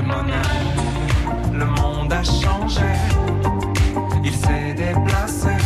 Le monde a changé, il s'est déplacé.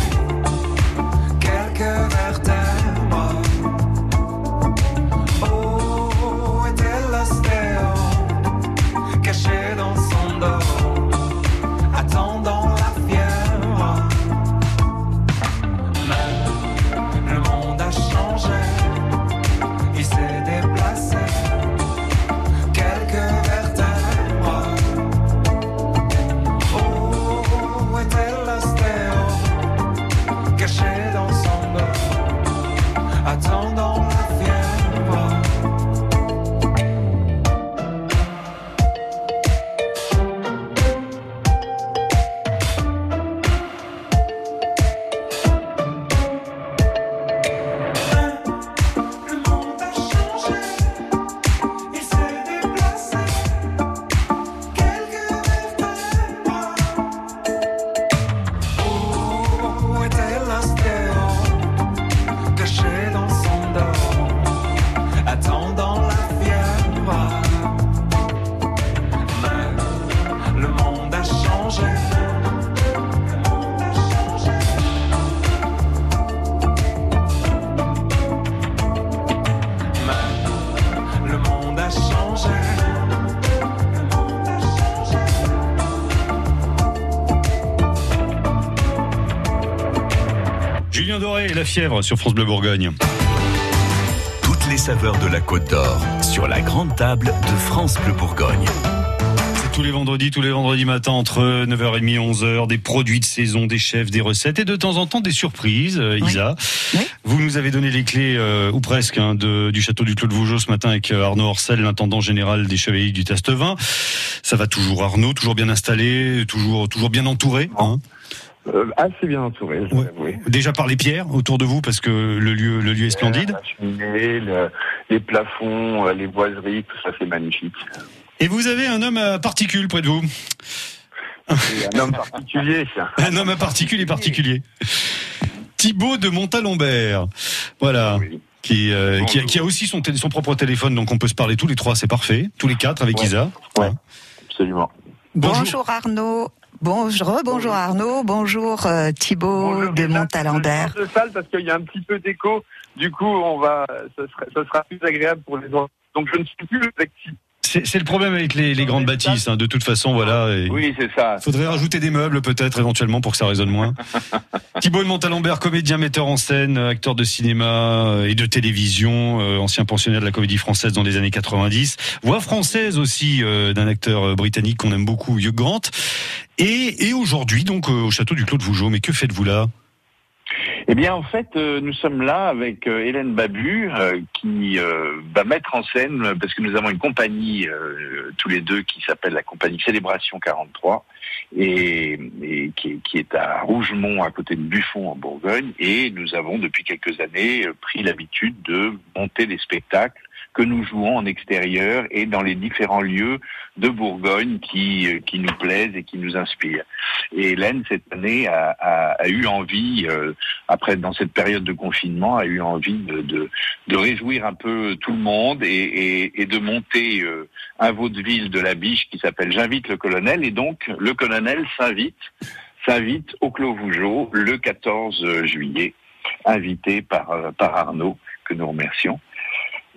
Julien Doré et la fièvre sur France Bleu Bourgogne. Toutes les saveurs de la Côte d'Or sur la grande table de France Bleu Bourgogne. Tous les vendredis, tous les vendredis matins entre 9h30 et 11h, des produits de saison, des chefs, des recettes et de temps en temps des surprises. euh, Isa, vous nous avez donné les clés, euh, ou presque, hein, de, du château du Clos de Vougeot ce matin avec euh, Arnaud Orcel, l'intendant général des Chevaliers du Tastevin. Ça va toujours Arnaud, toujours bien installé, toujours, toujours bien entouré. Hein? Euh, assez bien entouré, je. Déjà par les pierres autour de vous parce que le lieu, le lieu est splendide. Cheminée, le- les plafonds, euh, les boiseries, tout ça c'est magnifique. Et vous avez un homme à particules près de vous? Un homme particulier, ça. Un homme à particulier particulier. Thibaut de Montalembert. Voilà. Qui, euh, qui, a, qui a aussi son, son propre téléphone, donc on peut se parler tous les trois, c'est parfait. Tous les quatre avec Isa. Ouais, absolument. Bonjour, Arnaud. Bonjour, bonjour Arnaud. Bonjour euh, Thibaut de Montalembert. de salle parce qu'il y a un petit peu d'écho. Du coup, on va, ce sera, ce sera plus agréable pour les autres. Donc, je ne suis plus avec Thibaut. C'est c'est le problème avec les, les grandes bâtisses. hein. De toute façon, voilà. et- Oui, c'est ça. Faudrait rajouter des meubles peut-être éventuellement pour que ça résonne moins. Thibaut de Montalembert, comédien, metteur en scène, acteur de cinéma euh, et de télévision, euh, ancien pensionnaire de la comédie française dans les années 90, voix française aussi euh, d'un acteur euh, britannique qu'on aime beaucoup, Hugh Grant. Et, et aujourd'hui donc euh, au château du Clos de Vougeot. Mais que faites-vous là? Eh bien, en fait, euh, nous sommes là avec euh, Hélène Babu euh, qui va mettre en scène, parce que nous avons une compagnie tous les deux qui s'appelle la compagnie Célébration 43 et, et qui, est, à Rougemont, à côté de Buffon, en Bourgogne. Et nous avons depuis quelques années pris l'habitude de monter des spectacles que nous jouons en extérieur et dans les différents lieux de Bourgogne qui, euh, qui nous plaisent et qui nous inspirent. Et Hélène, cette année, a, a- a eu envie, euh, après dans cette période de confinement, a eu envie de, de, de réjouir un peu tout le monde et, et, et de monter euh, un vaudeville de la biche qui s'appelle J'invite le colonel. Et donc, le colonel s'invite s'invite au Clos Vougeot le 14 juillet, invité par, euh, par Arnaud, que nous remercions.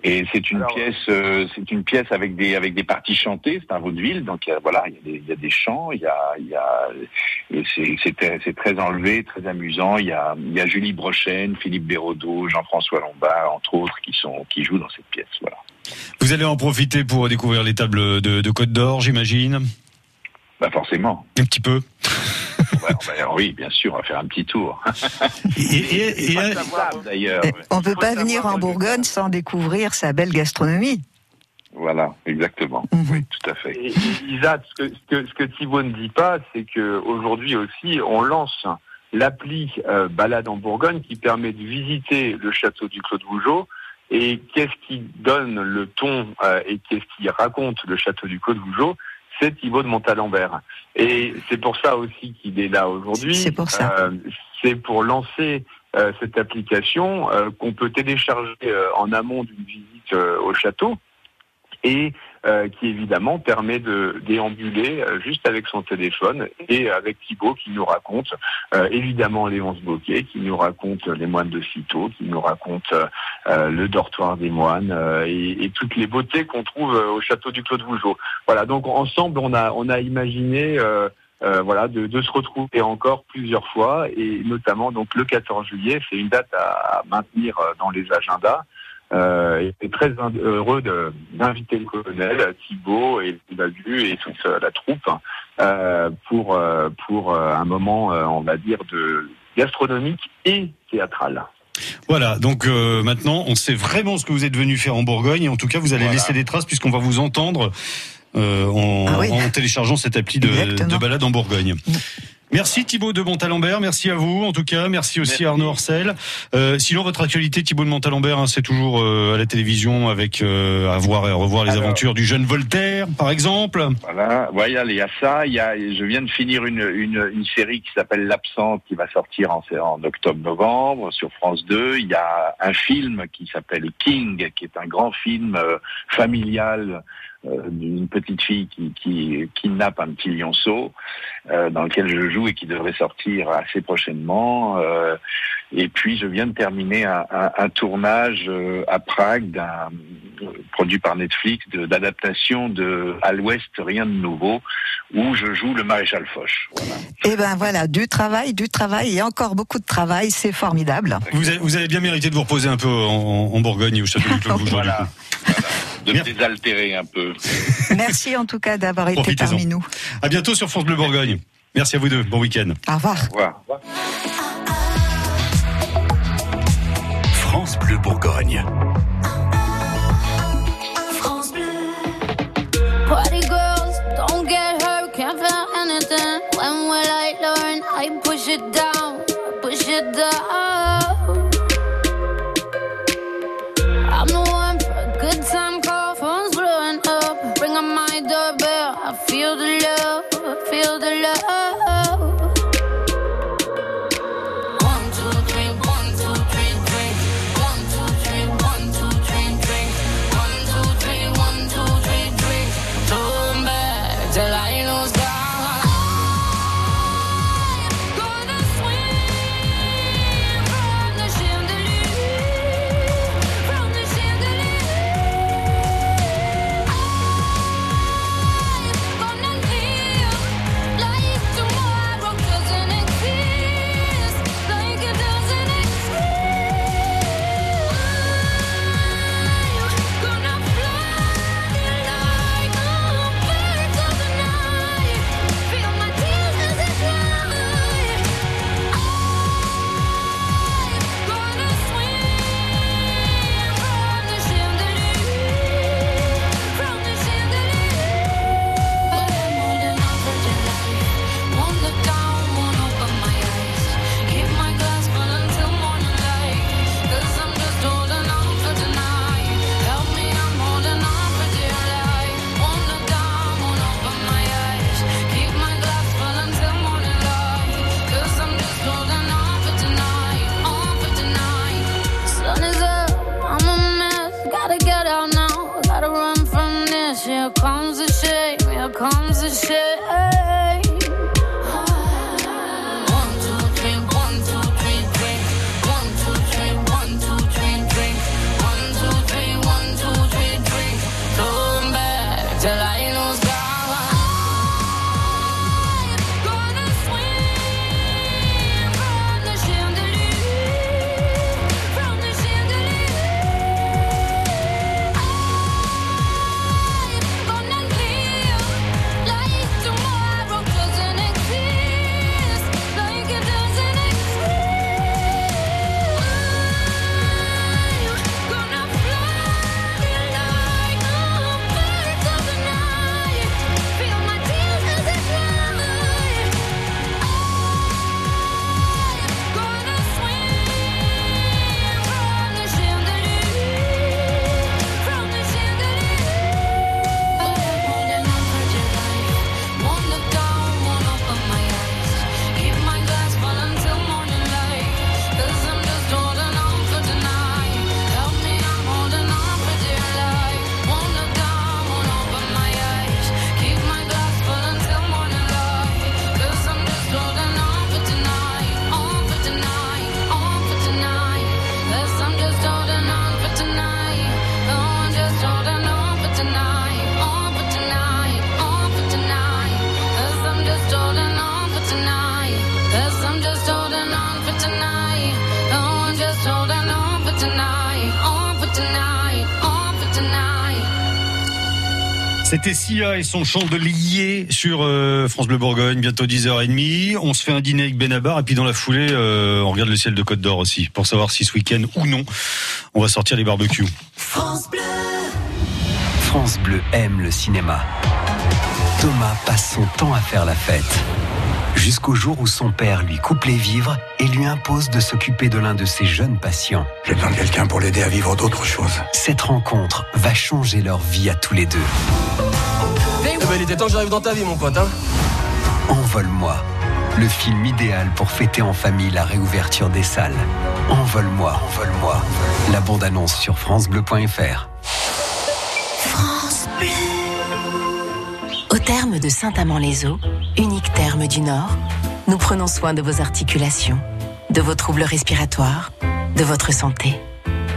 Et c'est une pièce, euh, c'est une pièce avec des avec des parties chantées. C'est un vaudeville, donc il y a, voilà, il y a des, il y a des chants, il y a, il y a et c'est c'est très, c'est très enlevé, très amusant. Il y a il y a Julie Brochen, Philippe Béraudot, Jean-François Lombard, entre autres, qui sont qui jouent dans cette pièce. Voilà. Vous allez en profiter pour découvrir les tables de, de Côte d'Or, j'imagine? Bah forcément. Un petit peu. Oui, bien sûr, on va faire un petit tour. Et, savoir. On peut pas venir en Bourgogne sans découvrir sa belle gastronomie. Voilà, exactement. Mhm. Oui, tout à fait. Et, et Isa, ce que, ce que, ce que Thibaut ne dit pas, c'est que aujourd'hui aussi, on lance l'appli euh, Balade en Bourgogne qui permet de visiter le château du Clos de Vougeot. Et qu'est-ce qui donne le ton euh, et qu'est-ce qui raconte le château du Clos de Vougeot C'est Thibaut de Montalembert. Et c'est pour ça aussi qu'il est là aujourd'hui. C'est pour ça. Euh, c'est pour lancer euh, cette application euh, qu'on peut télécharger en amont d'une visite au château et euh, qui évidemment permet de déambuler euh, juste avec son téléphone et avec Thibaut qui nous raconte euh, évidemment Léonce Boquet, qui nous raconte les moines de Cîteaux, qui nous raconte euh, le dortoir des moines euh, et, et toutes les beautés qu'on trouve euh, au château du Clos de Vougeot. Voilà, donc ensemble on a on a imaginé euh, euh, voilà, de, de se retrouver encore plusieurs fois et notamment donc le 14 juillet, c'est une date à, à maintenir euh, dans les agendas. Euh, et très heureux de- d'inviter le colonel Thibault et Babu et toute euh, la troupe euh, pour euh, pour euh, un moment, euh, on va dire, de gastronomique et théâtral. Voilà, donc euh, maintenant on sait vraiment ce que vous êtes venu faire en Bourgogne et en tout cas vous allez Voilà. laisser des traces puisqu'on va vous entendre euh, en, Ah oui. en téléchargeant cette appli de, de balade en Bourgogne. Merci Thibaut de Montalembert, merci à vous en tout cas, merci aussi à Arnaud Orcel. Euh, sinon votre actualité Thibaut de Montalembert, hein, c'est toujours euh, à la télévision avec euh, à voir et à revoir les Alors. aventures du jeune Voltaire par exemple. Voilà, voilà, il y a ça. Il y a, je viens de finir une, une, une série qui s'appelle L'absente, qui va sortir en, en octobre-novembre sur France 2. Il y a un film qui s'appelle King, qui est un grand film euh, familial euh, d'une petite fille qui, qui kidnappe un petit lionceau, euh, dans lequel je joue et qui devrait sortir assez prochainement. Euh, et puis je viens de terminer un, un- un tournage euh, à Prague d'un produit par Netflix d'adaptation de À l'Ouest rien de nouveau où je joue le maréchal Foch. Voilà. Et ben voilà, du travail, du travail et encore beaucoup de travail, c'est formidable. Vous avez, vous avez bien mérité de vous reposer un peu en, en Bourgogne au château du Clos du Voilà. coup. De me désaltérer un peu. Merci en tout cas d'avoir été parmi nous. À bientôt sur France Bleu Bourgogne. Merci à vous deux, bon week-end. Au revoir. Au revoir. France Bleu Bourgogne. Party girls, don't get hurt, can't feel anything. When will I learn? I push it down, C'était Sia et son chant de lier sur euh, France Bleu Bourgogne, bientôt 10h30. On se fait un dîner avec Benabar et puis dans la foulée, euh, on regarde le ciel de Côte d'Or aussi pour savoir si ce week-end ou non, on va sortir les barbecues. France Bleu. France Bleu aime le cinéma. Thomas passe son temps à faire la fête. Jusqu'au jour où son père lui coupe les vivres et lui impose de s'occuper de l'un de ses jeunes patients. J'ai besoin de quelqu'un pour l'aider à vivre d'autres choses. Cette rencontre va changer leur vie à tous les deux. Eh ben, il était temps que j'arrive dans ta vie, mon pote. Hein Envole-moi, le film idéal pour fêter en famille la réouverture des salles. Envole-moi, envole-moi. La bande-annonce sur francebleu.fr. France Bleu. Au terme de Saint-Amand-les-Eaux, unique terme du Nord, nous prenons soin de vos articulations, de vos troubles respiratoires, de votre santé.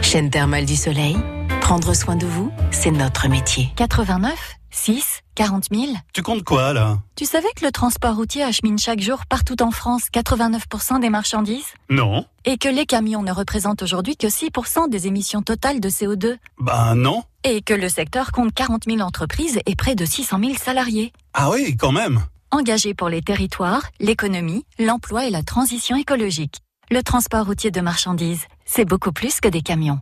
Chaîne thermale du soleil, prendre soin de vous, c'est notre métier. 89 6 40 000 Tu comptes quoi là? Tu savais que le transport routier achemine chaque jour partout en France 89% des marchandises? Non. Et que les camions ne représentent aujourd'hui que 6% des émissions totales de CO2 Bah non. Et que le secteur compte 40 000 entreprises et près de 600 000 salariés. Ah oui, quand même. Engagés pour les territoires, l'économie, l'emploi et la transition écologique. Le transport routier de marchandises, c'est beaucoup plus que des camions.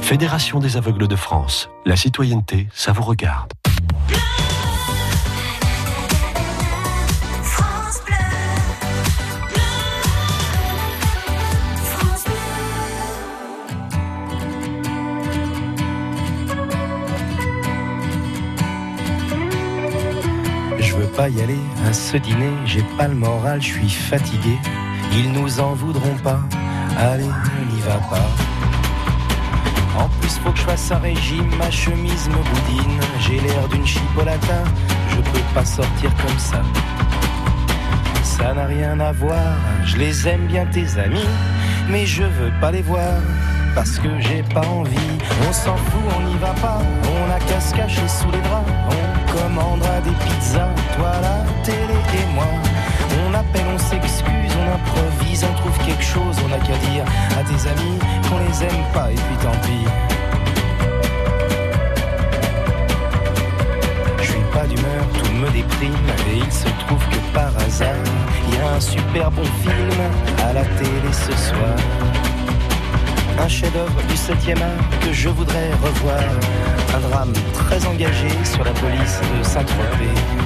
Fédération des aveugles de France. La citoyenneté, ça vous regarde. Je veux pas y aller à ce dîner, j'ai pas le moral, je suis fatigué. Ils nous en voudront pas, allez, on n'y va pas. En plus, faut que je fasse un régime, ma chemise me boudine. J'ai l'air d'une chipolata, je peux pas sortir comme ça. Ça n'a rien à voir, je les aime bien tes amis, mais je veux pas les voir parce que j'ai pas envie. On s'en fout, on n'y va pas, on a qu'à se sous les draps. On commandera des pizzas, toi la télé et moi. On appelle, on s'excuse, on improvise, on trouve quelque chose, on a qu'à dire à tes amis qu'on les aime pas et puis tant pis. Je suis pas d'humeur, tout me déprime et il se trouve que par hasard, il y a un super bon film à la télé ce soir. Un chef-d'œuvre du 7e art que je voudrais revoir. Un drame très engagé sur la police de Saint-Tropez.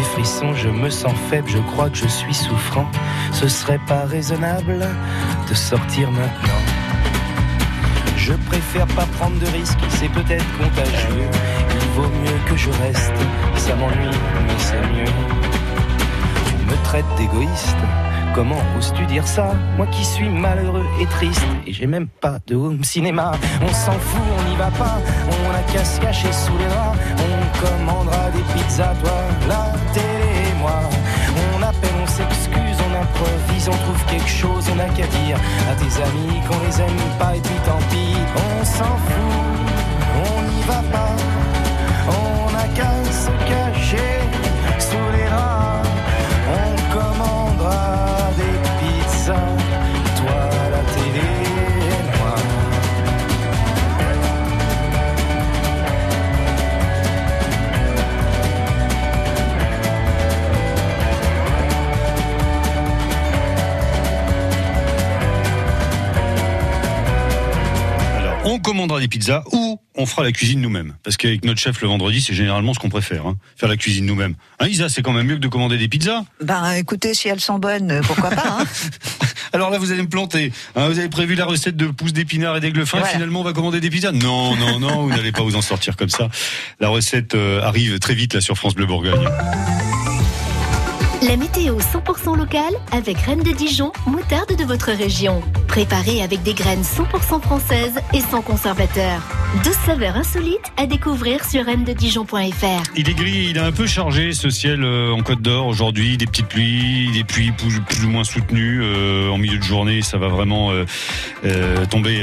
des frissons, je me sens faible, je crois que je suis souffrant. Ce serait pas raisonnable de sortir maintenant. Je préfère pas prendre de risques, c'est peut-être contagieux. Il vaut mieux que je reste, ça m'ennuie, mais c'est mieux. Tu me traites d'égoïste, comment oses-tu dire ça? Moi qui suis malheureux et triste, et j'ai même pas de home cinéma. On s'en fout, on n'y va pas, on a qu'à se cacher sous les draps. On commandera des pizzas, toi, On appelle, on s'excuse, on improvise, on trouve quelque chose, on n'a qu'à dire à tes amis qu'on les aime pas et puis tant pis, on s'en fout, on n'y va pas, on n'a qu'à se cacher sous les draps, on commandera des pizzas, on commandera des pizzas ou on fera la cuisine nous-mêmes. Parce qu'avec notre chef le vendredi, c'est généralement ce qu'on préfère, hein, faire la cuisine nous-mêmes. Hein, Isa, c'est quand même mieux que de commander des pizzas. Ben écoutez, si elles sont bonnes, pourquoi pas hein Alors là, vous allez me planter. Hein, vous avez prévu la recette de pousses d'épinards et d'aigle fin. Voilà. Finalement, on va commander des pizzas? Non, non, non, vous n'allez pas vous en sortir comme ça. La recette euh, arrive très vite là sur France Bleu Bourgogne. La météo 100% locale avec Reine de Dijon, moutarde de votre région. Préparée avec des graines 100% françaises et sans conservateur. 12 saveurs insolites à découvrir sur reine-de-dijon.fr. Il est gris, il est un peu chargé ce ciel euh, en Côte d'Or aujourd'hui, des petites pluies, des pluies plus, ou moins soutenues euh, en milieu de journée, ça va vraiment euh, tomber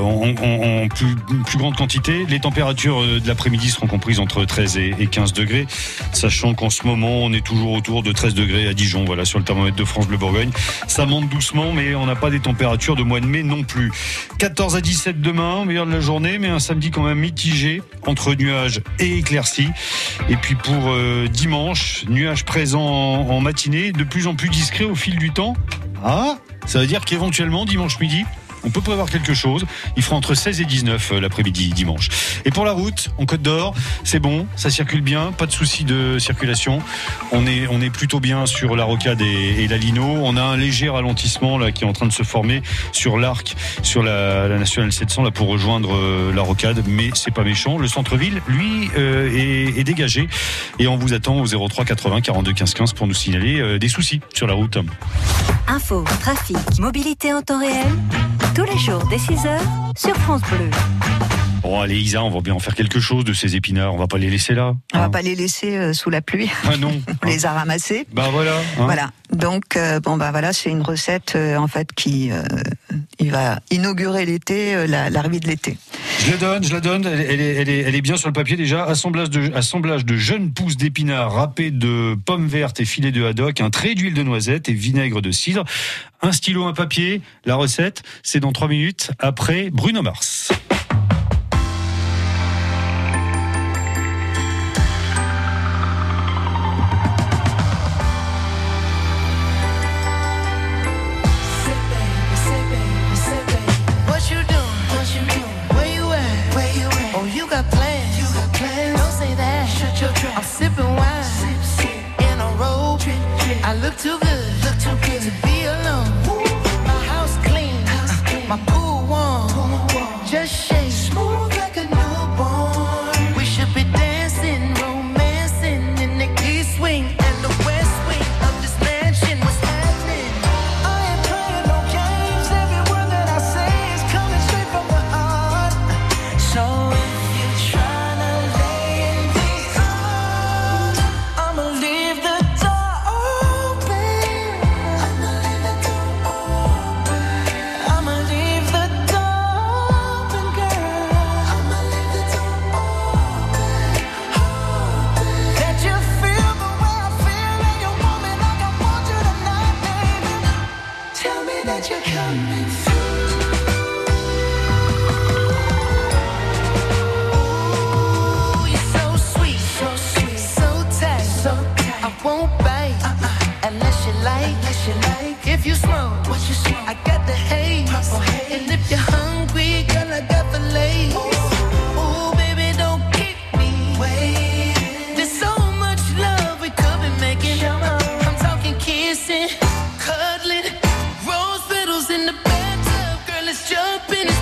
en, plus, plus grande quantité. Les températures de l'après-midi seront comprises entre 13 et, et 15 degrés, sachant qu'en ce moment on est toujours autour de 13 degrés à Dijon, voilà sur le thermomètre de France Bleu Bourgogne. Ça monte doucement, mais on n'a pas des températures de mois de mai non plus. 14 à 17 demain, meilleur de la journée, mais un samedi quand même mitigé entre nuages et éclaircies. Et puis pour euh, dimanche, nuages présents en, en matinée, de plus en plus discrets au fil du temps. Ah, ça veut dire qu'éventuellement dimanche midi, on peut prévoir quelque chose. Il fera entre 16 et 19 euh, l'après-midi dimanche. Et pour la route, en Côte d'Or, c'est bon, ça circule bien, pas de souci de circulation. On est, plutôt bien sur la rocade et, la Lino. On a un léger ralentissement qui est en train de se former sur l'arc, sur la, nationale 700 là pour rejoindre euh, la rocade, mais c'est pas méchant. Le centre-ville, lui, euh, est, dégagé et on vous attend au 03 80 42 15 15 pour nous signaler des soucis sur la route. Info, trafic, mobilité en temps réel, tous les jours dès 6h sur France Bleu. Bon, allez, Isa, on va bien en faire quelque chose de ces épinards. On va pas les laisser là. On va pas les laisser euh, sous la pluie. Ah non. On les a ramassés. Bah voilà. hein. Voilà. Donc euh, bon bah voilà, c'est une recette euh, en fait qui euh, il va inaugurer l'été, euh, la- l'arrivée de l'été. Je la donne, je la donne. Elle, elle est, elle, est, elle est bien sur le papier déjà. Assemblage de, assemblage de jeunes pousses d'épinards râpées de pommes vertes et filets de haddock, un trait d'huile de noisette et vinaigre de cidre. Un stylo, un papier. La recette, c'est dans trois minutes après Bruno Mars. I look too good. Look too good to be alone. My house clean. My. Pool warm. Just If you smoke, what you smoke? I got the haze. And if you're hungry, girl, I got the lace. Ooh. Baby, don't keep me waiting. There's so much love we could be making. I'm talking kissing, cuddling, rose petals in the bathtub, girl, jumping.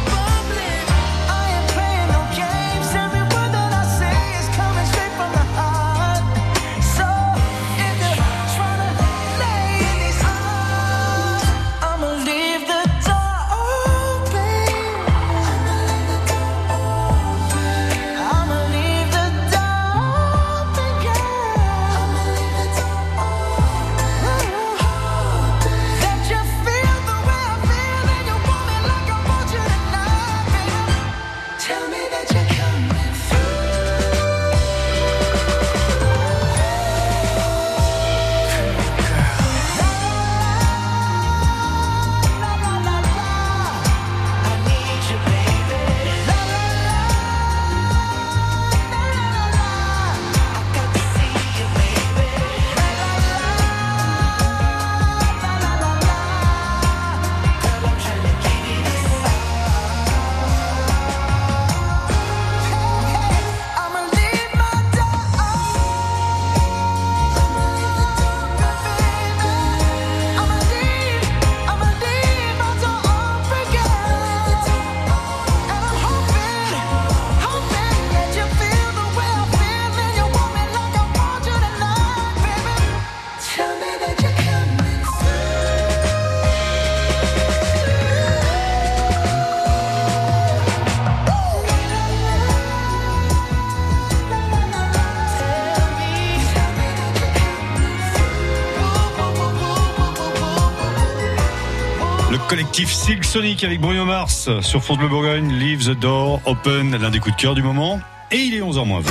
Collectif Silk Sonic avec Bruno Mars sur France Bleu Bourgogne. Leave the door open, l'un des coups de cœur du moment. Et il est 11h20.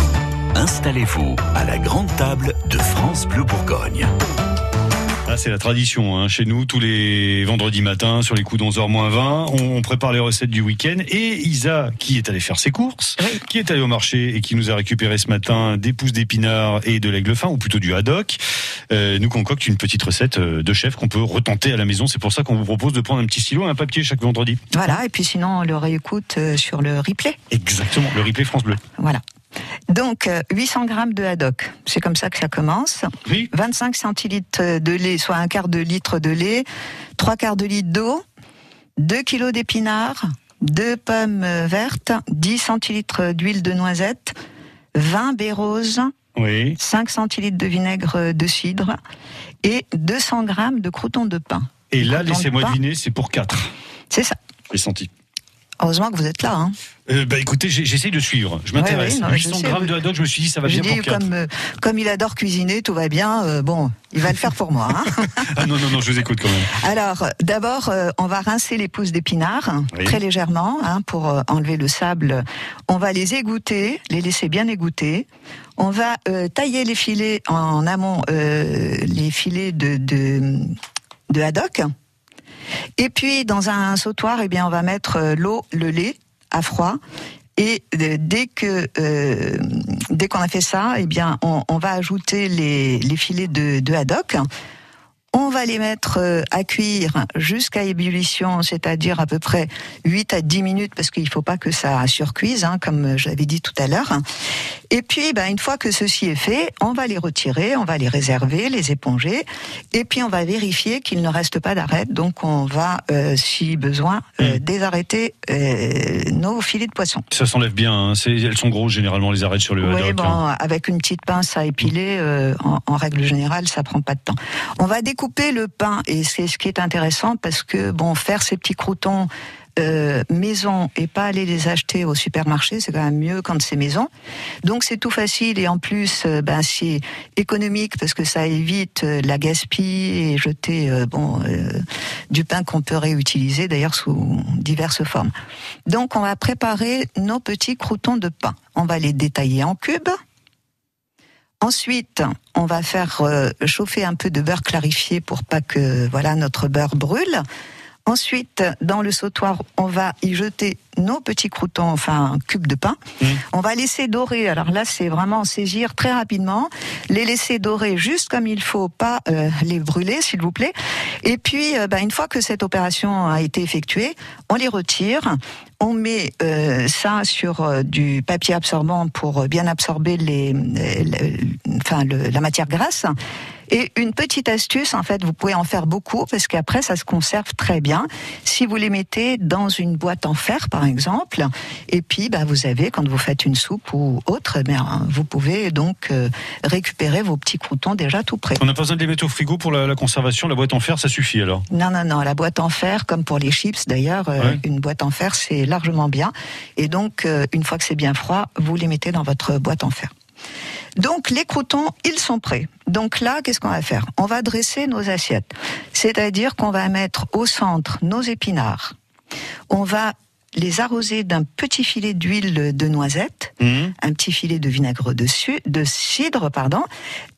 Installez-vous à la grande table de France Bleu Bourgogne. Ah, c'est la tradition hein, chez nous, tous les vendredis matins, sur les coups d'11h moins 20, on, prépare les recettes du week-end. Et Isa, qui est allée faire ses courses, qui est allée au marché et qui nous a récupéré ce matin des pousses d'épinards et de l'aigle fin, ou plutôt du haddock, euh, nous concocte une petite recette euh, de chef qu'on peut retenter à la maison. C'est pour ça qu'on vous propose de prendre un petit stylo et un papier chaque vendredi. Voilà, et puis sinon, on le réécoute euh, sur le replay. Exactement, le replay France Bleu. Voilà. Donc, euh, 800 grammes de haddock. C'est comme ça que ça commence. 25 centilitres de lait, soit un quart de litre de lait, trois quarts de litre d'eau, 2 kilos d'épinards, 2 pommes euh, vertes, 10 centilitres d'huile de noisette, 20 baies roses, Oui. 5 centilitres de vinaigre de cidre et 200 grammes de croûtons de pain. Et là, laissez-moi deviner, c'est pour 4. C'est ça. J'ai senti. Heureusement que vous êtes là. Hein. Euh, bah écoutez, j'essaye de suivre. Je m'intéresse. Ouais, je 800 sais, grammes vous- de haddock, je me suis dit, ça va bien pour 4. comme, euh, comme il adore cuisiner, tout va bien. euh, bon, il va le faire pour moi. hein. Ah non, non, non, je vous écoute quand même. Alors, d'abord, euh, on va rincer les pousses d'épinards Oui. très légèrement hein, pour enlever le sable. On va les égoutter, les laisser bien égoutter. On va tailler les filets en amont, euh, les filets de, de, de haddock. Et puis, dans un sautoir, eh bien, on va mettre euh, l'eau, le lait à froid. Et euh, dès que euh, dès qu'on a fait ça, eh bien, on, va ajouter les, les filets de, de haddock. On va les mettre euh, à cuire jusqu'à ébullition, c'est-à-dire à peu près 8 à 10 minutes, parce qu'il ne faut pas que ça surcuise, hein, comme je l'avais dit tout à l'heure. Et puis, ben, une fois que ceci est fait, on va les retirer, on va les réserver, les éponger, et puis on va vérifier qu'il ne reste pas d'arête. Donc, on va, euh, si besoin, euh, désarrêter euh, nos filets de poisson. Ça s'enlève bien. hein. Elles sont grosses généralement les arêtes sur le Oui, bon, hein. avec une petite pince à épiler, en, en règle générale, ça prend pas de temps. On va découper le pain et c'est ce qui est intéressant parce que bon, faire ces petits croutons euh, maison et pas aller les acheter au supermarché, c'est quand même mieux quand c'est maison. Donc c'est tout facile et en plus, euh, ben c'est économique parce que ça évite euh, la gaspille et jeter euh, bon du pain qu'on peut réutiliser d'ailleurs sous diverses formes. Donc on va préparer nos petits croutons de pain. On va les détailler en cubes. Ensuite, on va faire euh, chauffer un peu de beurre clarifié pour pas que voilà notre beurre brûle. Ensuite, dans le sautoir, on va y jeter nos petits croutons, enfin cubes de pain. On va laisser dorer. Alors là, c'est vraiment saisir très rapidement, les laisser dorer juste comme il faut, pas euh, les brûler, s'il vous plaît. Et puis, euh, bah, une fois que cette opération a été effectuée, on les retire. On met euh, ça sur euh, du papier absorbant pour bien absorber les, les- enfin le- la matière grasse. Et une petite astuce, en fait, vous pouvez en faire beaucoup parce qu'après ça se conserve très bien. Si vous les mettez dans une boîte en fer, par exemple, et puis bah, vous avez, quand vous faites une soupe ou autre, eh bien, vous pouvez donc euh, récupérer vos petits croutons déjà tout prêts. On n'a pas besoin de les mettre au frigo pour la, la conservation. La boîte en fer, ça suffit alors. Non, non, non, la boîte en fer, comme pour les chips d'ailleurs, euh, Ouais. une boîte en fer, c'est largement bien. Et donc, euh, une fois que c'est bien froid, vous les mettez dans votre boîte en fer. Donc, les croutons, ils sont prêts. Donc là, qu'est-ce qu'on va faire? On va dresser nos assiettes. C'est-à-dire qu'on va mettre au centre nos épinards. On va les arroser d'un petit filet d'huile de noisette, un petit filet de vinaigre de, su- de cidre, pardon,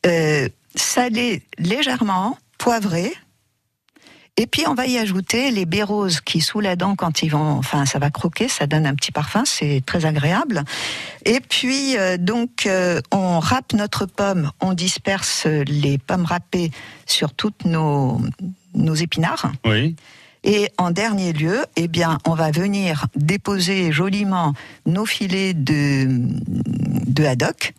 euh, salé légèrement, poivré, et puis on va y ajouter les baies roses qui sous la dent quand ils vont, enfin ça va croquer, ça donne un petit parfum, c'est très agréable. Et puis euh, donc euh, on râpe notre pomme, on disperse les pommes râpées sur toutes nos nos épinards. Oui. Et en dernier lieu, eh bien, on va venir déposer joliment nos filets de, de haddock.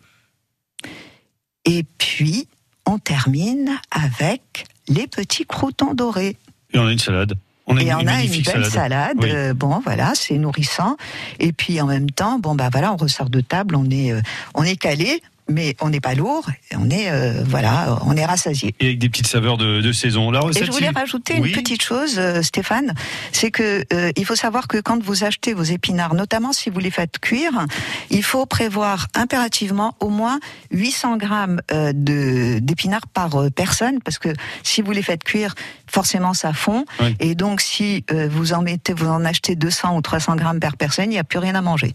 Et puis, on termine avec les petits croutons dorés. Et on a une salade. On a et une, on a une belle salade. Oui. euh, bon, voilà, c'est nourrissant. Et puis en même temps, bon bah voilà, on ressort de table, on est, euh, on est calé mais on n'est pas lourd, on est euh, voilà, on est rassasié. Et avec des petites saveurs de, de saison. La recette, Et je voulais rajouter Oui. une petite chose, euh, Stéphane, c'est que euh, il faut savoir que quand vous achetez vos épinards, notamment si vous les faites cuire, il faut prévoir impérativement au moins 800 grammes euh, de d'épinards par euh, personne, parce que si vous les faites cuire, forcément ça fond, Oui. et donc si euh, vous en mettez, vous en achetez 200 ou 300 grammes par personne, il n'y a plus rien à manger.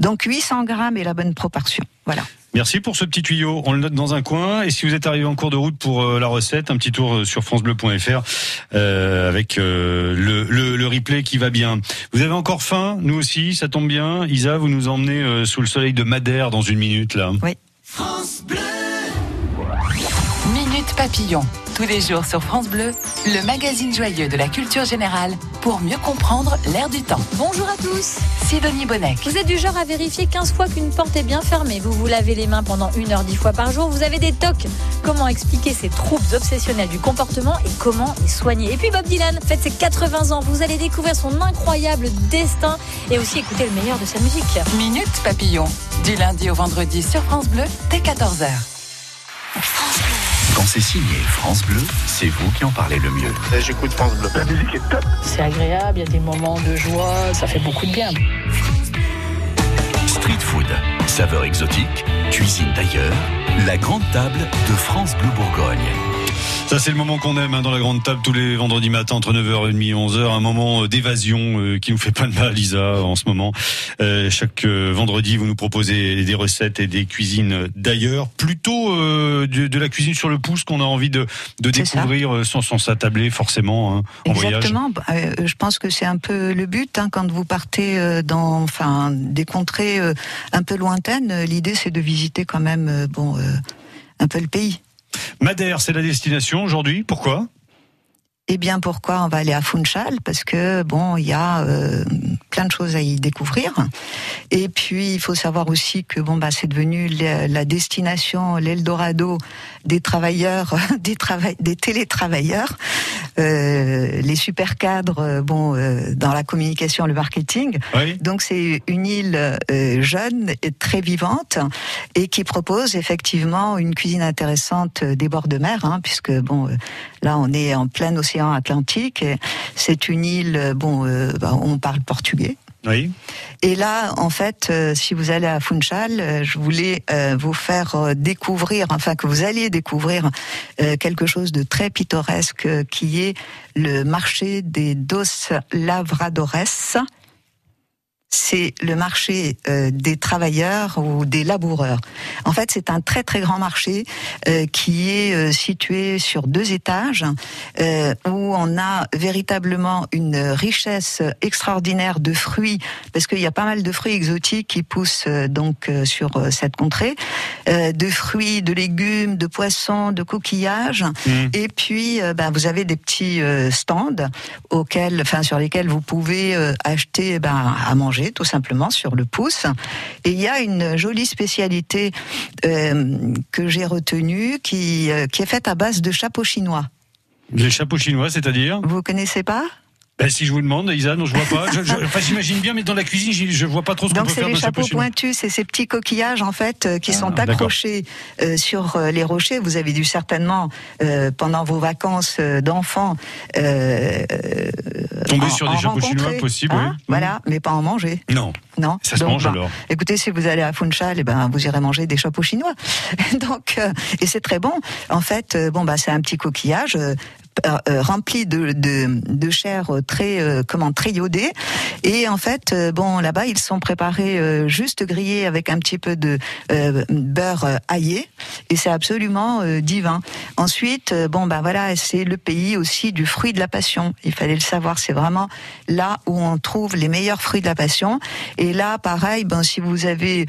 Donc 800 grammes est la bonne proportion. Voilà. Merci pour ce petit tuyau. On le note dans un coin. Et si vous êtes arrivé en cours de route pour euh, la recette, un petit tour euh, sur francebleu.fr euh, avec euh, le, le, le replay qui va bien. Vous avez encore faim Nous aussi, ça tombe bien. Isa, vous nous emmenez euh, sous le soleil de Madère dans une minute là. Oui. Minute Papillon. Tous les jours sur France Bleu, le magazine joyeux de la culture générale pour mieux comprendre l'air du temps. Bonjour à tous. Sidonie Bonnec. Vous êtes du genre à vérifier 15 fois qu'une porte est bien fermée. Vous vous lavez les mains pendant une heure 10 fois par jour. Vous avez des tocs. Comment expliquer ces troubles obsessionnels du comportement et comment les soigner? Et puis Bob Dylan fête ses 80 ans. Vous allez découvrir son incroyable destin et aussi écouter le meilleur de sa musique. Minute Papillon. Du lundi au vendredi sur France Bleu, dès 14h. Quand c'est signé France Bleu, c'est vous qui en parlez le mieux. J'écoute France Bleu. La musique est top. C'est agréable, il y a des moments de joie, ça fait beaucoup de bien. Street food, saveurs exotiques, cuisine d'ailleurs, la grande table de France Bleu Bourgogne. Ça, c'est le moment qu'on aime hein, dans la grande table tous les vendredis matins entre 9h30 et 11h. Un moment euh, d'évasion euh, qui nous fait pas de mal, Lisa, en ce moment. Euh, chaque euh, vendredi, vous nous proposez des recettes et des cuisines d'ailleurs. Plutôt euh, de, de la cuisine sur le pouce qu'on a envie de, de découvrir sans, sans s'attabler forcément hein, en. Exactement. Bah, je pense que c'est un peu le but hein, quand vous partez euh, dans, enfin, des contrées euh, un peu lointaines. L'idée, c'est de visiter quand même, euh, bon, euh, un peu le pays. Madère, c'est la destination aujourd'hui. Pourquoi? Eh bien, pourquoi on va aller à Funchal? Parce que bon, il y a euh, plein de choses à y découvrir. Et puis, il faut savoir aussi que bon, bah, c'est devenu la, destination, l'Eldorado des travailleurs, des des télétravailleurs, euh, les super cadres, euh, bon, euh, dans la communication, le marketing. Oui. Donc, c'est une île jeune et très vivante et qui propose effectivement une cuisine intéressante des bords de mer, hein, puisque bon, euh, là, on est en plein océan Atlantique. C'est une île, euh, bon, euh, bah, on parle portugais. Oui. Et là, en fait, euh, si vous allez à Funchal, euh, je voulais euh, vous faire découvrir, enfin que vous alliez découvrir quelque chose de très pittoresque qui est le marché des Dos Lavradores. C'est le marché euh, des travailleurs ou des laboureurs. En fait, c'est un très très grand marché euh, qui est euh, situé sur deux étages, euh, où on a véritablement une richesse extraordinaire de fruits, parce qu'il y a pas mal de fruits exotiques qui poussent euh, donc euh, sur cette contrée, euh, de fruits, de légumes, de poissons, de coquillages, et puis ben, vous avez des petits euh, stands auxquels, enfin sur lesquels vous pouvez euh, acheter ben, à manger tout simplement sur le pouce. Et il y a une jolie spécialité euh, que j'ai retenue qui, euh, qui est faite à base de chapeaux chinois. Les chapeaux chinois, c'est-à-dire? Vous connaissez pas? Ben, Si je vous demande, Isa, non, je vois pas. Je- je- Enfin, j'imagine bien, mais dans la cuisine, je vois pas trop ce qu'on Donc peut c'est faire les d'un chapeau chapeaux pointus, c'est ces petits coquillages en fait euh, qui sont d'accord. accrochés euh, sur euh, les rochers. Vous avez dû certainement pendant vos vacances d'enfants euh, Tomber en- sur des chapeaux chinois, possible, hein, oui. Voilà, mais pas en manger. Non. Non. Ça se Donc, mange bah, alors. Écoutez, si vous allez à Funchal, eh ben vous irez manger des chapeaux chinois. Donc et c'est très bon. En fait, bon bah c'est un petit coquillage. Euh, rempli de, de, de chair très euh, comment très iodée. Et en fait euh, bon là-bas ils sont préparés juste grillés avec un petit peu de beurre aillé et c'est absolument divin. Ensuite bon bah voilà c'est le pays aussi du fruit de la passion. Il fallait le savoir. C'est vraiment là où on trouve les meilleurs fruits de la passion. Et là pareil ben si vous avez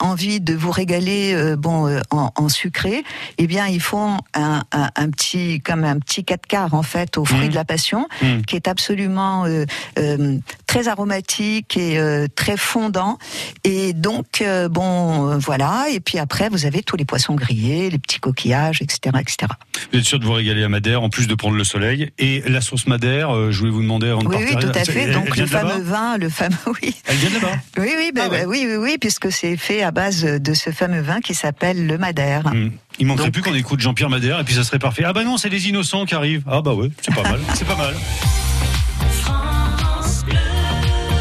envie de vous régaler bon en, en sucré eh bien ils font un, un, un petit comme un petit 4 quarts en fait au fruit Mm. de la passion, Mm. qui est absolument euh, euh, très aromatique et euh, très fondant. Et donc bon, voilà. Et puis après, vous avez tous les poissons grillés, les petits coquillages, etc., etc. Vous êtes sûr de vous régaler à Madère, en plus de prendre le soleil. Et la sauce Madère, je voulais vous demander avant de Oui, partir. oui, tout à fait. elle Donc le fameux vin, le fameux, oui. Elle vient de là-bas Oui, oui, ben, Ah ouais. oui, oui, oui, puisque c'est fait à base de ce fameux vin qui s'appelle le Madère. Hmm. Il manquerait plus qu'on écoute Jean-Pierre Madère et puis ça serait parfait. Ah bah non, c'est les innocents qui arrivent. Ah bah ouais, c'est pas mal. C'est pas mal.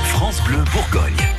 France Bleu Bourgogne.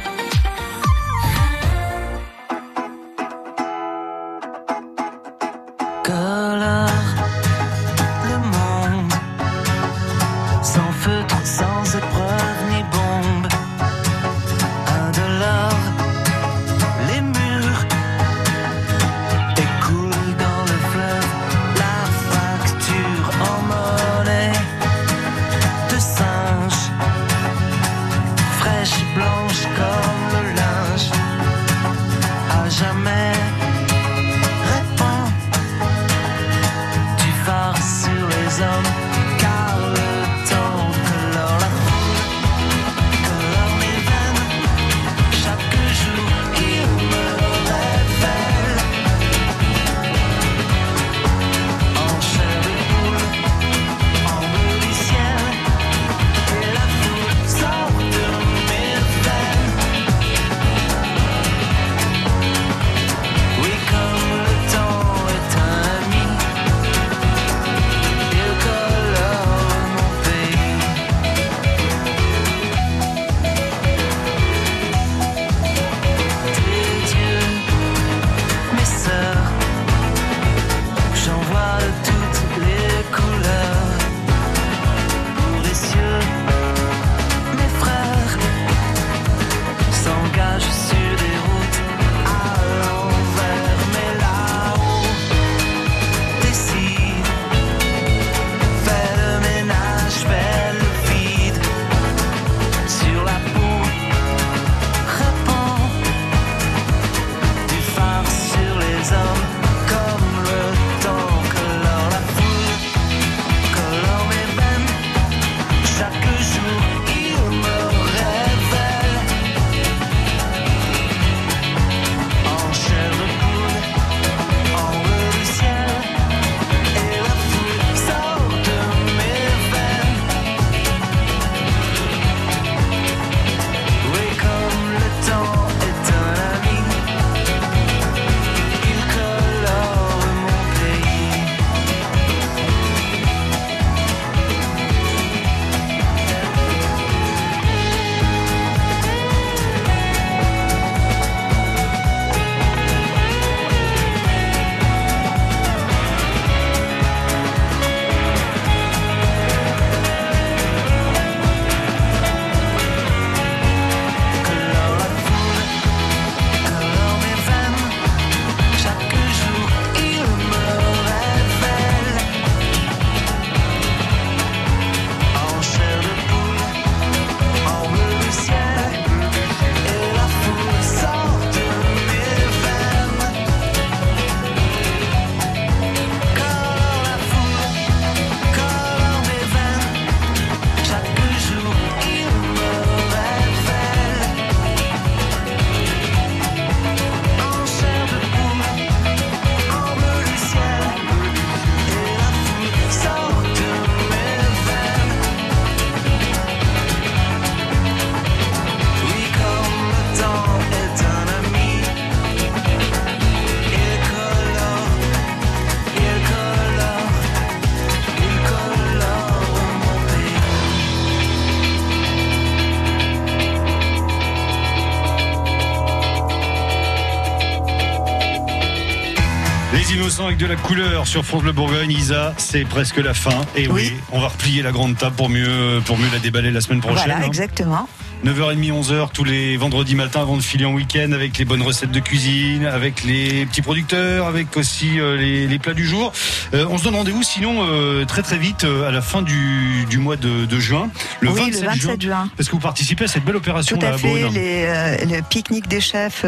Avec de la couleur sur France Bleu Bourgogne, Isa, c'est presque la fin. Et oui, on va replier la grande table pour mieux, pour mieux la déballer la semaine prochaine. Voilà, hein. Exactement. 9h30, 11h tous les vendredis matins avant de filer en week-end avec les bonnes recettes de cuisine, avec les petits producteurs, avec aussi euh, les, les plats du jour. Euh, on se donne rendez-vous sinon euh, très très vite à la fin du, du mois de, de juin, le, Oui, 27, le 27 juin. Parce que vous participez à cette belle opération Tout là à à fait, les, le pique-nique des chefs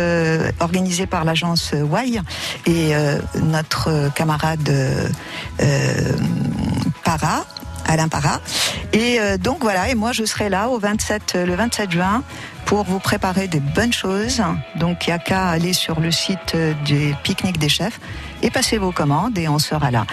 organisé par l'agence Y et notre camarade Para. Alain Para. Et euh, donc voilà, et moi je serai là au 27, euh, le 27 juin pour vous préparer des bonnes choses. Donc il n'y a qu'à aller sur le site euh, du pique-nique des chefs et passer vos commandes et on sera là.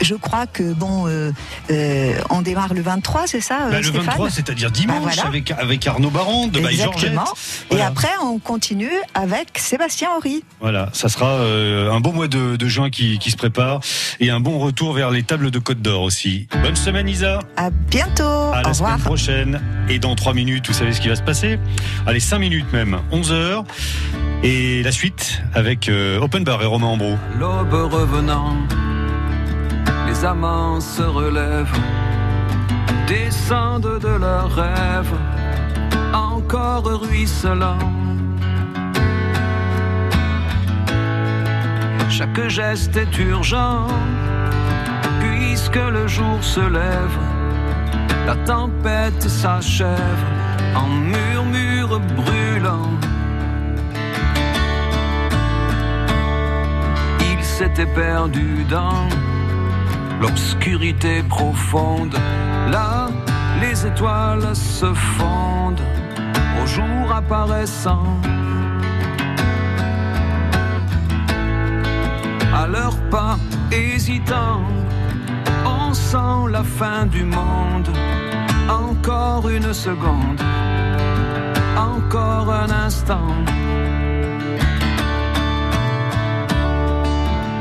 Je crois que bon, euh, euh, on démarre le 23, c'est ça, Bah, le Stéphane 23, c'est-à-dire dimanche, Bah, voilà. avec, avec Arnaud Baron de. Exactement. Et après, on continue avec Sébastien Horry. Voilà, ça sera euh, un beau mois de, de juin qui, qui se prépare et un bon retour vers les tables de Côte d'Or aussi. Bonne semaine Isa. À bientôt. À la Au revoir. semaine prochaine. Et dans 3 minutes, vous savez ce qui va se passer? Allez, 5 minutes même, 11 heures. Et la suite avec euh, Open Bar et Romain Ambro. L'aube revenant, les amants se relèvent, descendent de leurs rêves, encore ruisselants. Chaque geste est urgent, puisque le jour se lève, la tempête s'achève en murmure brûlant. Il s'était perdu dans l'obscurité profonde. Là, les étoiles se fondent au jour apparaissant. À leurs pas hésitants, on sent la fin du monde. Encore une seconde, encore un instant.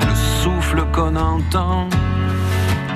Le souffle qu'on entend,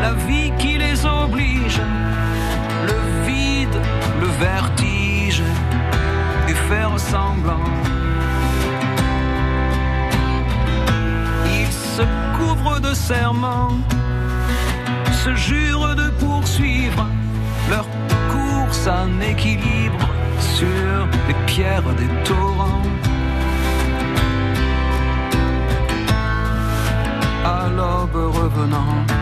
la vie qui les oblige, le vide, le vertige et faire semblant. Ils se couvrent de serments, se jurent de poursuivre leur course en équilibre sur les pierres des torrents. À l'aube revenant.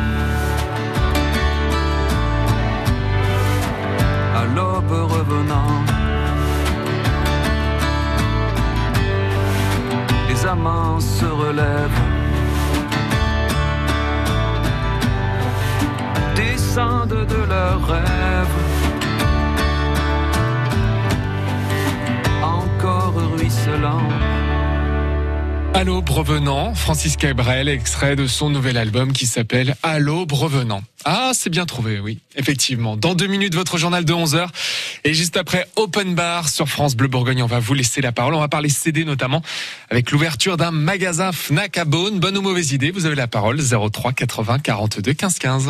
Revenant. les amants se relèvent, descendent de leurs rêves, encore ruisselant. À l'aube revenant, Francis Cabrel, extrait de son nouvel album qui s'appelle À l'aube revenant. Ah, c'est bien trouvé, oui, effectivement. Dans deux minutes, votre journal de 11h. Et juste après, Open Bar sur France Bleu Bourgogne. On va vous laisser la parole. On va parler CD notamment avec l'ouverture d'un magasin Fnac à Beaune. Bonne ou mauvaise idée, vous avez la parole. 03 80 42 15 15.